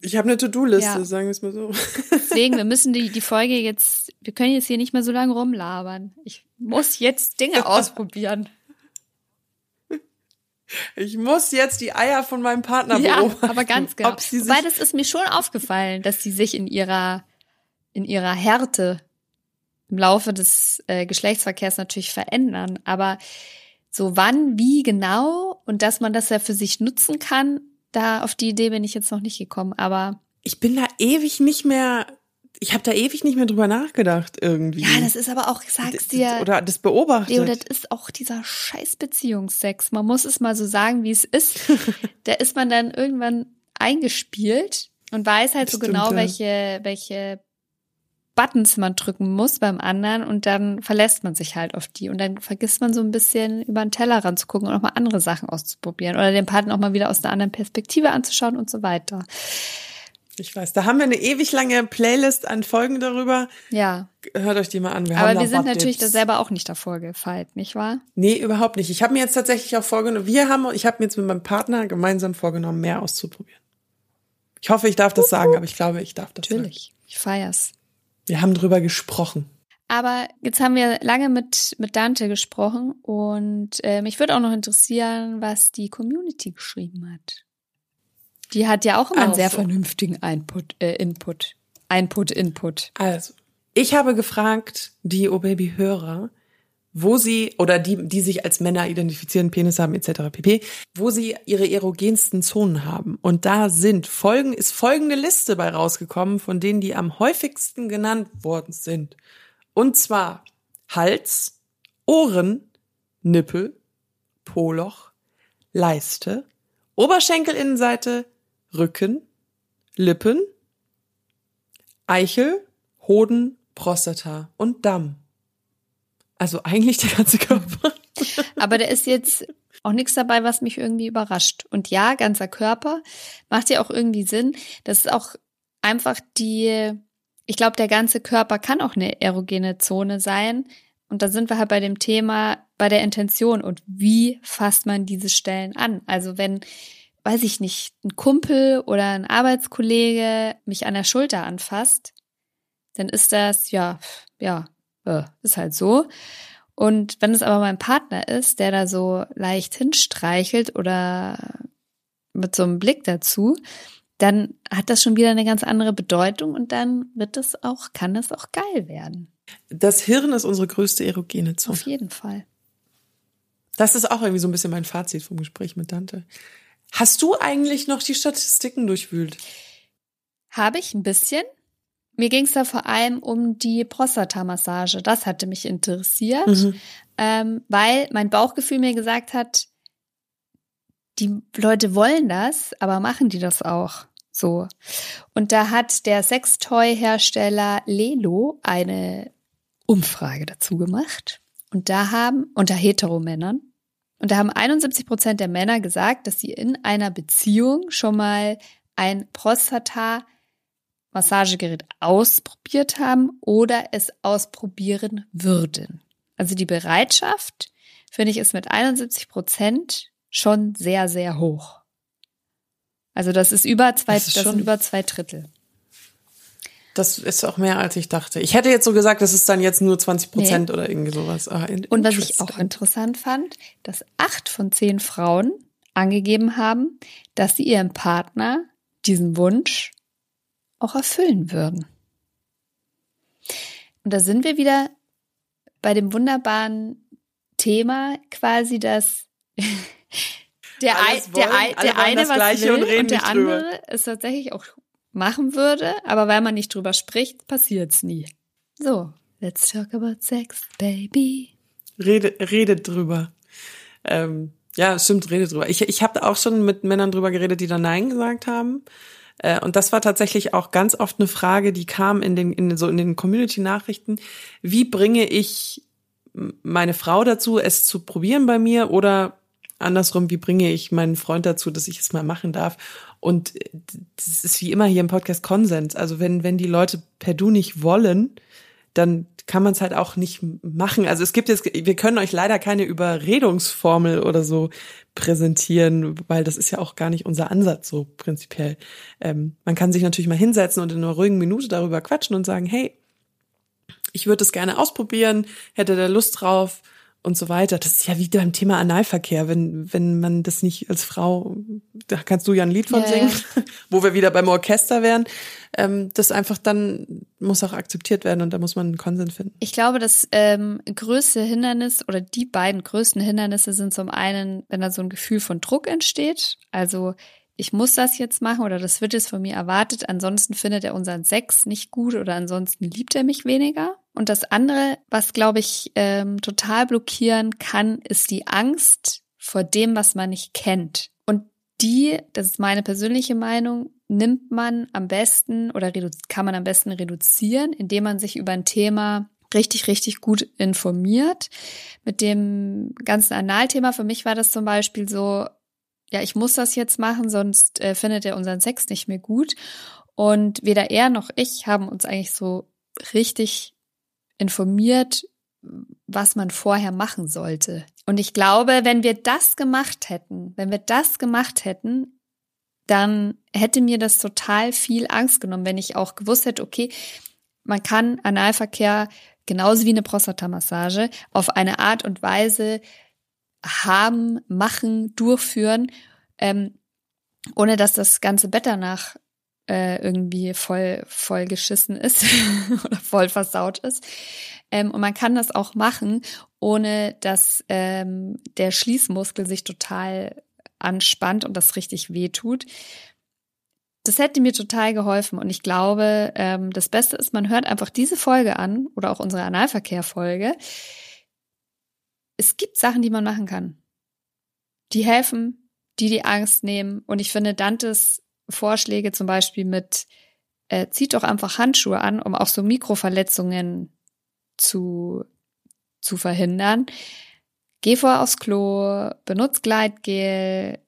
S3: Ich habe eine To-Do-Liste,
S2: Ja.
S3: sagen wir es mal so.
S2: Deswegen, wir müssen die, die Folge jetzt, wir können jetzt hier nicht mehr so lange rumlabern. Ich muss jetzt Dinge ausprobieren.
S3: Ich muss jetzt die Eier von meinem Partner
S2: Ja,
S3: beobachten.
S2: aber ganz genau.
S3: Ob sie sich
S2: Wobei, das ist mir schon aufgefallen, dass sie sich in ihrer, in ihrer Härte im Laufe des äh, Geschlechtsverkehrs natürlich verändern. Aber so wann, wie genau und dass man das ja für sich nutzen kann, da auf die Idee bin ich jetzt noch nicht gekommen. Aber
S3: ich bin da ewig nicht mehr, ich habe da ewig nicht mehr drüber nachgedacht irgendwie.
S2: ja, das ist aber auch, ich sag's
S3: D-
S2: dir,
S3: Oder das beobachtet.
S2: Leo, das ist auch dieser scheiß Beziehungsex. Man muss es mal so sagen, wie es ist. da ist man dann irgendwann eingespielt und weiß halt so
S3: Stimmt,
S2: genau,
S3: ja.
S2: welche, welche Buttons man drücken muss beim anderen und dann verlässt man sich halt auf die und dann vergisst man so ein bisschen über den Teller ranzugucken und auch mal andere Sachen auszuprobieren oder den Partner auch mal wieder aus einer anderen Perspektive anzuschauen und so weiter.
S3: Ich weiß, da haben wir eine ewig lange Playlist an Folgen darüber.
S2: Ja,
S3: Hört euch die mal an. Wir
S2: aber wir sind natürlich da selber auch nicht davor gefeit, nicht wahr?
S3: Nee, überhaupt nicht. Ich habe mir jetzt tatsächlich auch vorgenommen, wir haben, ich habe mir jetzt mit meinem Partner gemeinsam vorgenommen, mehr auszuprobieren. Ich hoffe, ich darf das sagen, aber ich glaube, ich darf das
S2: Natürlich. Ich feier's.
S3: Wir haben drüber gesprochen.
S2: Aber jetzt haben wir lange mit, mit Dante gesprochen und äh, mich würde auch noch interessieren, was die Community geschrieben hat. Die hat ja auch immer einen sehr
S3: Also.
S2: vernünftigen Input, äh, Input. Input, Input.
S3: Also, ich habe gefragt, die O Baby Hörer, wo sie oder die die sich als Männer identifizieren, Penis haben etc. pp, wo sie ihre erogensten Zonen haben und da sind folgen ist folgende Liste bei rausgekommen von denen die am häufigsten genannt worden sind. Und zwar Hals, Ohren, Nippel, Poloch, Leiste, Oberschenkelinnenseite, Rücken, Lippen, Eichel, Hoden, Prostata und Damm. Also eigentlich der ganze Körper.
S2: Aber da ist jetzt auch nichts dabei, was mich irgendwie überrascht. Und ja, ganzer Körper macht ja auch irgendwie Sinn. Das ist auch einfach die, ich glaube, der ganze Körper kann auch eine erogene Zone sein. Und da sind wir halt bei dem Thema, bei der Intention und wie fasst man diese Stellen an? Also wenn, weiß ich nicht, ein Kumpel oder ein Arbeitskollege mich an der Schulter anfasst, dann ist das, ja, ja, äh, ist halt so. Und wenn es aber mein Partner ist, der da so leicht hinstreichelt oder mit so einem Blick dazu, dann hat das schon wieder eine ganz andere Bedeutung und dann wird es auch, kann das auch geil werden.
S3: Das Hirn ist unsere größte erogene Zone.
S2: Auf jeden Fall.
S3: Das ist auch irgendwie so ein bisschen mein Fazit vom Gespräch mit Dante. Hast du eigentlich noch die Statistiken durchwühlt?
S2: Habe ich ein bisschen. Mir ging es da vor allem um die Prostatamassage. Das hatte mich interessiert,
S3: Mhm.
S2: ähm, weil mein Bauchgefühl mir gesagt hat, die Leute wollen das, aber machen die das auch so? Und da hat der Sextoy-Hersteller Lelo eine Umfrage dazu gemacht. Und da haben, unter Heteromännern, und da haben 71 Prozent der Männer gesagt, dass sie in einer Beziehung schon mal ein Prostata Massagegerät ausprobiert haben oder es ausprobieren würden. Also die Bereitschaft, finde ich, ist mit 71 Prozent schon sehr, sehr hoch. Also das ist über zwei,
S3: Das
S2: das, sind über zwei Drittel.
S3: Das ist auch mehr, als ich dachte. Ich hätte jetzt so gesagt, das ist dann jetzt nur 20 Prozent oder irgendwie sowas. Ah,
S2: Und was ich auch interessant fand, dass acht von zehn Frauen angegeben haben, dass sie ihrem Partner diesen Wunsch auch erfüllen würden. Und da sind wir wieder bei dem wunderbaren Thema quasi, dass der, der,
S3: wollen,
S2: der
S3: wollen
S2: eine was will
S3: und
S2: und der
S3: drüber.
S2: andere es tatsächlich auch machen würde, aber weil man nicht drüber spricht, passiert's nie. So, let's talk about sex, baby.
S3: Rede, redet drüber. Ähm, ja, stimmt, redet drüber. Ich, ich habe auch schon mit Männern drüber geredet, die da Nein gesagt haben. Äh, und das war tatsächlich auch ganz oft eine Frage, die kam in den, in, so in den Community-Nachrichten. Wie bringe ich meine Frau dazu, es zu probieren bei mir oder andersrum, wie bringe ich meinen Freund dazu, dass ich es mal machen darf? Und äh, das ist wie immer hier im Podcast Konsens. Also wenn, wenn die Leute per Du nicht wollen, dann kann man es halt auch nicht machen. Also es gibt jetzt, wir können euch leider keine Überredungsformel oder so präsentieren, weil das ist ja auch gar nicht unser Ansatz so prinzipiell. Ähm, man kann sich natürlich mal hinsetzen und in einer ruhigen Minute darüber quatschen und sagen, hey, ich würde es gerne ausprobieren, hätte da Lust drauf und so weiter. Das ist ja wie beim Thema Analverkehr, wenn, wenn man das nicht als Frau, da kannst du ja ein Lied von
S2: Ja,
S3: singen,
S2: ja.
S3: wo wir wieder beim Orchester wären, ähm, das einfach dann muss auch akzeptiert werden und da muss man einen Konsens finden.
S2: Ich glaube, das ähm, größte Hindernis oder die beiden größten Hindernisse sind zum einen, wenn da so ein Gefühl von Druck entsteht. Also ich muss das jetzt machen oder das wird jetzt von mir erwartet. Ansonsten findet er unseren Sex nicht gut oder ansonsten liebt er mich weniger. Und das andere, was glaube ich ähm, total blockieren kann, ist die Angst vor dem, was man nicht kennt. Und die, das ist meine persönliche Meinung, nimmt man am besten oder kann man am besten reduzieren, indem man sich über ein Thema richtig, richtig gut informiert. Mit dem ganzen Analthema, für mich war das zum Beispiel so, ja, ich muss das jetzt machen, sonst äh, findet er unseren Sex nicht mehr gut. Und weder er noch ich haben uns eigentlich so richtig informiert, was man vorher machen sollte. Und ich glaube, wenn wir das gemacht hätten, wenn wir das gemacht hätten, dann hätte mir das total viel Angst genommen, wenn ich auch gewusst hätte, okay, man kann Analverkehr genauso wie eine Prostatamassage auf eine Art und Weise haben, machen, durchführen, ähm, ohne dass das ganze Bett danach äh, irgendwie voll voll geschissen ist oder voll versaut ist. Ähm, und man kann das auch machen, ohne dass ähm, der Schließmuskel sich total anspannt und das richtig wehtut. Das hätte mir total geholfen und ich glaube, ähm, das Beste ist, man hört einfach diese Folge an oder auch unsere Analverkehr-Folge. Es gibt Sachen, die man machen kann. Die helfen, die die Angst nehmen und ich finde Dantes Vorschläge zum Beispiel mit äh, zieht doch einfach Handschuhe an, um auch so Mikroverletzungen zu, zu verhindern. Geh vorher aufs Klo, benutzt Gleitgel,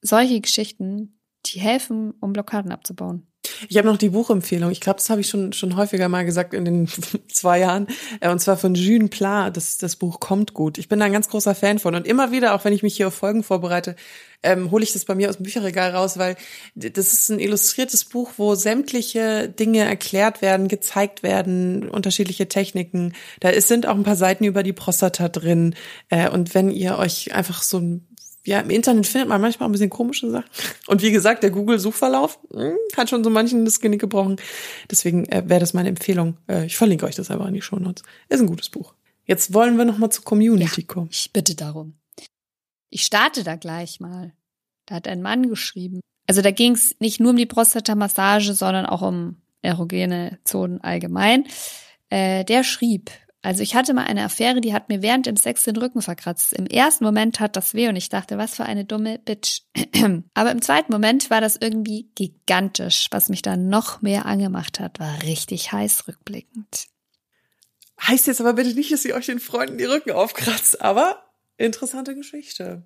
S2: solche Geschichten, die helfen, um Blockaden abzubauen.
S3: Ich habe noch die Buchempfehlung. Ich glaube, das habe ich schon schon häufiger mal gesagt in den zwei Jahren. Äh, Und zwar von June Pla. Das, das Buch kommt gut. Ich bin da ein ganz großer Fan von. Und immer wieder, auch wenn ich mich hier auf Folgen vorbereite, ähm, hole ich das bei mir aus dem Bücherregal raus, weil das ist ein illustriertes Buch, wo sämtliche Dinge erklärt werden, gezeigt werden, unterschiedliche Techniken. Da ist, sind auch ein paar Seiten über die Prostata drin. Äh, und wenn ihr euch einfach so ein ja, im Internet findet man manchmal ein bisschen komische Sachen. Und wie gesagt, der Google-Suchverlauf hm, hat schon so manchen das Genick gebrochen. Deswegen äh, wäre das meine Empfehlung. Äh, ich verlinke euch das einfach in die Shownotes. Ist ein gutes Buch. Jetzt wollen wir noch mal zur Community kommen.
S2: Ich bitte darum. Ich starte da gleich mal. Da hat ein Mann geschrieben. Also da ging es nicht nur um die Prostatamassage, sondern auch um erogene Zonen allgemein. Äh, der schrieb, also ich hatte mal eine Affäre, die hat mir während dem Sex den Rücken verkratzt. Im ersten Moment hat das weh und ich dachte, was für eine dumme Bitch. Aber im zweiten Moment war das irgendwie gigantisch. Was mich dann noch mehr angemacht hat, war richtig heiß rückblickend.
S3: Heißt jetzt aber bitte nicht, dass ihr euch den Freunden die Rücken aufkratzt, aber Interessante Geschichte.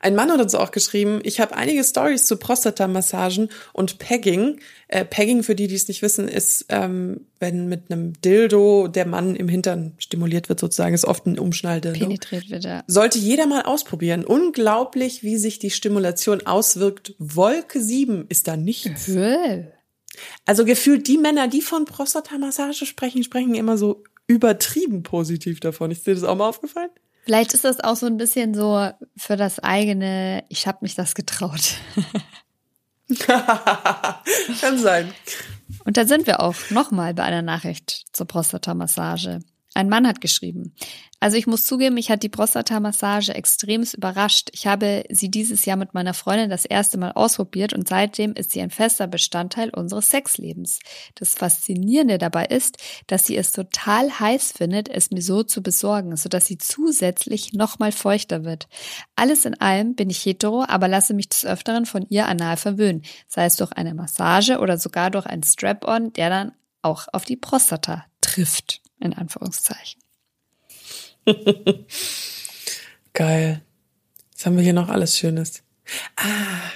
S3: Ein Mann hat uns auch geschrieben, ich habe einige Stories zu Prostatamassagen und Pegging. Äh, Pegging, für die, die es nicht wissen, ist, ähm, wenn mit einem Dildo der Mann im Hintern stimuliert wird, sozusagen, ist oft ein Umschnalldildo.
S2: Penetriert wird er.
S3: Sollte jeder mal ausprobieren. Unglaublich, wie sich die Stimulation auswirkt. Wolke 7 ist da nichts. Also gefühlt die Männer, die von Prostatamassage sprechen, sprechen immer so übertrieben positiv davon. Ist dir das auch mal aufgefallen?
S2: Vielleicht ist das auch so ein bisschen so für das eigene, ich habe mich das getraut.
S3: Kann sein.
S2: Und da sind wir auch nochmal bei einer Nachricht zur Prostata-Massage. Ein Mann hat geschrieben. Also ich muss zugeben, mich hat die Prostata-Massage extremst überrascht. Ich habe sie dieses Jahr mit meiner Freundin das erste Mal ausprobiert und seitdem ist sie ein fester Bestandteil unseres Sexlebens. Das Faszinierende dabei ist, dass sie es total heiß findet, es mir so zu besorgen, sodass sie zusätzlich nochmal feuchter wird. Alles in allem bin ich hetero, aber lasse mich des Öfteren von ihr anal verwöhnen, sei es durch eine Massage oder sogar durch einen Strap-on, der dann auch auf die Prostata trifft in Anführungszeichen.
S3: Geil. Was haben wir hier noch alles Schönes? Ah.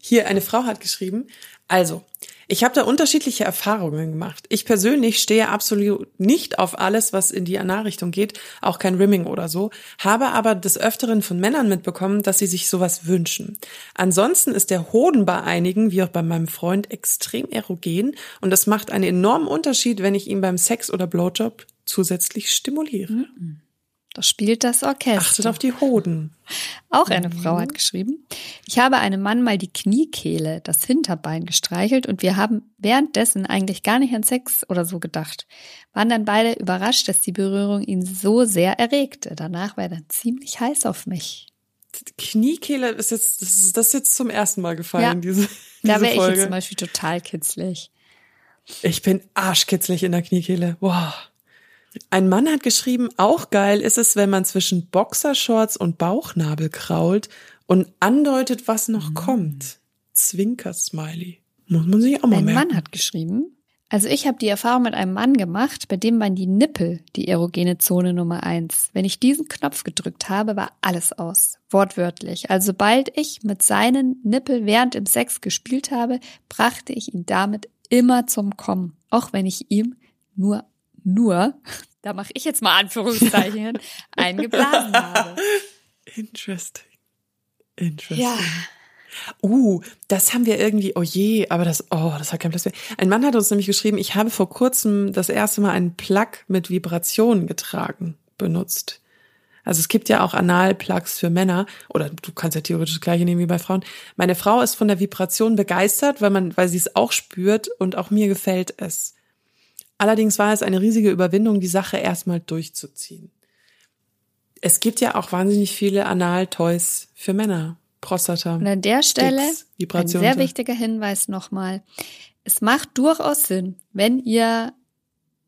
S3: Hier, eine Frau hat geschrieben, also, ich habe da unterschiedliche Erfahrungen gemacht. Ich persönlich stehe absolut nicht auf alles, was in die Analrichtung geht, auch kein Rimming oder so, habe aber des Öfteren von Männern mitbekommen, dass sie sich sowas wünschen. Ansonsten ist der Hoden bei einigen, wie auch bei meinem Freund, extrem erogen und das macht einen enormen Unterschied, wenn ich ihn beim Sex oder Blowjob zusätzlich stimuliere.
S2: Da spielt das Orchester.
S3: Achtet auf die Hoden.
S2: Auch eine Frau hat geschrieben, ich habe einem Mann mal die Kniekehle, das Hinterbein gestreichelt und wir haben währenddessen eigentlich gar nicht an Sex oder so gedacht. Waren dann beide überrascht, dass die Berührung ihn so sehr erregte. Danach war er dann ziemlich heiß auf mich.
S3: Kniekehle ist jetzt, das ist, das ist jetzt zum ersten Mal gefallen,
S2: Ja.
S3: diese,
S2: Da
S3: diese
S2: wäre ich jetzt zum Beispiel total kitzlig.
S3: Ich bin arschkitzlig in der Kniekehle. Wow. Ein Mann hat geschrieben, auch geil ist es, wenn man zwischen Boxershorts und Bauchnabel krault und andeutet, was noch
S2: Mhm.
S3: kommt. Zwinker-Smiley. Muss man sich auch mal
S2: Ein
S3: merken.
S2: Mann hat geschrieben, also ich habe die Erfahrung mit einem Mann gemacht, bei dem waren die Nippel die erogene Zone Nummer eins. Wenn ich diesen Knopf gedrückt habe, war alles aus. Wortwörtlich. Also sobald ich mit seinen Nippel während im Sex gespielt habe, brachte ich ihn damit immer zum Kommen. Auch wenn ich ihm nur, nur, da mache ich jetzt mal Anführungszeichen, eingeblasen habe.
S3: Interesting. Interesting.
S2: Ja.
S3: Uh, das haben wir irgendwie, oh je, aber das, oh, das hat keinen Platz mehr. Ein Mann hat uns nämlich geschrieben, ich habe vor kurzem das erste Mal einen Plug mit Vibrationen getragen, benutzt. Also es gibt ja auch Analplugs für Männer oder du kannst ja theoretisch das gleiche nehmen wie bei Frauen. Meine Frau ist von der Vibration begeistert, weil man, weil sie es auch spürt und auch mir gefällt es. Allerdings war es eine riesige Überwindung, die Sache erstmal durchzuziehen. Es gibt ja auch wahnsinnig viele Anal-Toys für Männer. Prostata.
S2: Und an der Stelle
S3: Sticks,
S2: ein sehr wichtiger Hinweis nochmal. Es macht durchaus Sinn, wenn ihr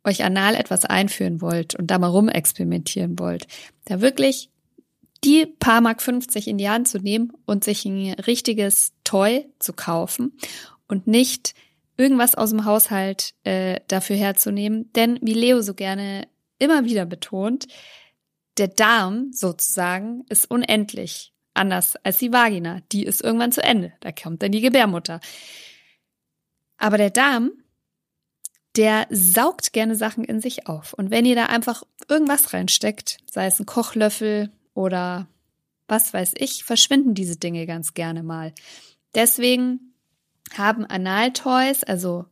S2: euch anal etwas einführen wollt und da mal rumexperimentieren wollt, da wirklich die paar Mark 50 in die Hand zu nehmen und sich ein richtiges Toy zu kaufen und nicht irgendwas aus dem Haushalt äh, dafür herzunehmen. Denn wie Leo so gerne immer wieder betont, der Darm sozusagen ist unendlich anders als die Vagina. Die ist irgendwann zu Ende. Da kommt dann die Gebärmutter. Aber der Darm, der saugt gerne Sachen in sich auf. Und wenn ihr da einfach irgendwas reinsteckt, sei es ein Kochlöffel oder was weiß ich, verschwinden diese Dinge ganz gerne mal. Deswegen haben Analtoys, also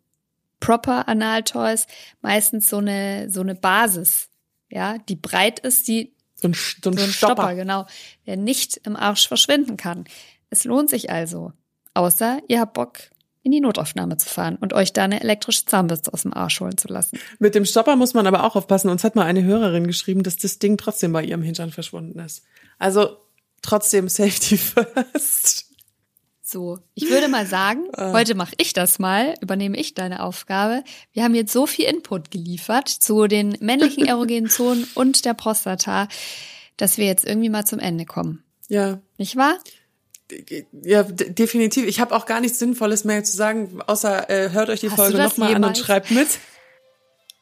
S2: proper Analtoys, meistens so eine, so eine Basis, ja, die breit ist, die
S3: So ein, so ein,
S2: so ein
S3: Stopper.
S2: Stopper, genau, der nicht im Arsch verschwinden kann. Es lohnt sich also, außer ihr habt Bock, in die Notaufnahme zu fahren und euch da eine elektrische Zahnbürste aus dem Arsch holen zu lassen.
S3: Mit dem Stopper muss man aber auch aufpassen. Uns hat mal eine Hörerin geschrieben, dass das Ding trotzdem bei ihrem Hintern verschwunden ist. Also trotzdem Safety first.
S2: So, ich würde mal sagen, heute mache ich das mal, übernehme ich deine Aufgabe. Wir haben jetzt so viel Input geliefert zu den männlichen erogenen Zonen und der Prostata, dass wir jetzt irgendwie mal zum Ende kommen.
S3: Ja,
S2: Nicht wahr?
S3: ja, definitiv. Ich habe auch gar nichts Sinnvolles mehr zu sagen, außer äh, hört euch die
S2: Hast
S3: Folge nochmal an und schreibt mit.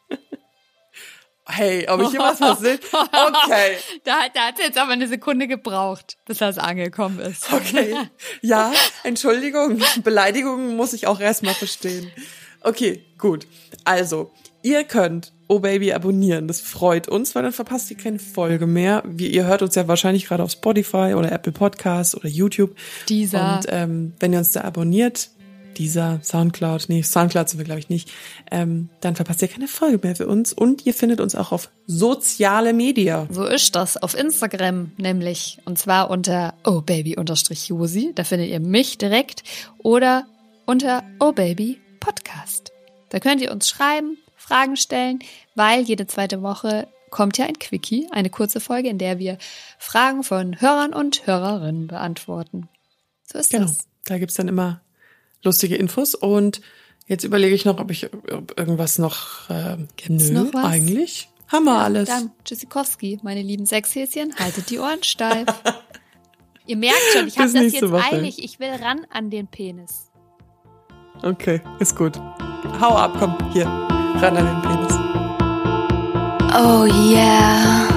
S3: Okay, ob ich jemals was will? Okay.
S2: Da, da hat es jetzt aber eine Sekunde gebraucht, bis das angekommen ist.
S3: Okay. Ja, Entschuldigung. Beleidigungen muss ich auch erstmal verstehen. Okay, gut. Also, ihr könnt Oh Baby abonnieren. Das freut uns, weil dann verpasst ihr keine Folge mehr. Wie, ihr hört uns ja wahrscheinlich gerade auf Spotify oder Apple Podcasts oder YouTube.
S2: Dieser.
S3: Und ähm, wenn ihr uns da abonniert, dieser Soundcloud, nee, Soundcloud sind wir glaube ich nicht, ähm, dann verpasst ihr keine Folge mehr für uns. Und ihr findet uns auch auf soziale Media.
S2: So ist das auf Instagram nämlich. Und zwar unter ohbaby-josi. Da findet ihr mich direkt. Oder unter ohbaby podcast. Da könnt ihr uns schreiben, Fragen stellen, weil jede zweite Woche kommt ja ein Quickie, eine kurze Folge, in der wir Fragen von Hörern und Hörerinnen beantworten. So ist
S3: Genau.
S2: das.
S3: Da gibt's dann immer lustige Infos. Und jetzt überlege ich noch, ob ich ob irgendwas noch. Äh,
S2: Gibt's
S3: nö,
S2: noch was?
S3: Eigentlich haben wir alles.
S2: Dann, Tschüssikowski, meine lieben Sechshäschen, haltet die Ohren steif. Ihr merkt schon, ich habe das jetzt
S3: Woche.
S2: eilig. Ich will ran an den Penis.
S3: Okay, ist gut. Hau ab, komm, hier. Ran an den Penis.
S4: Oh yeah.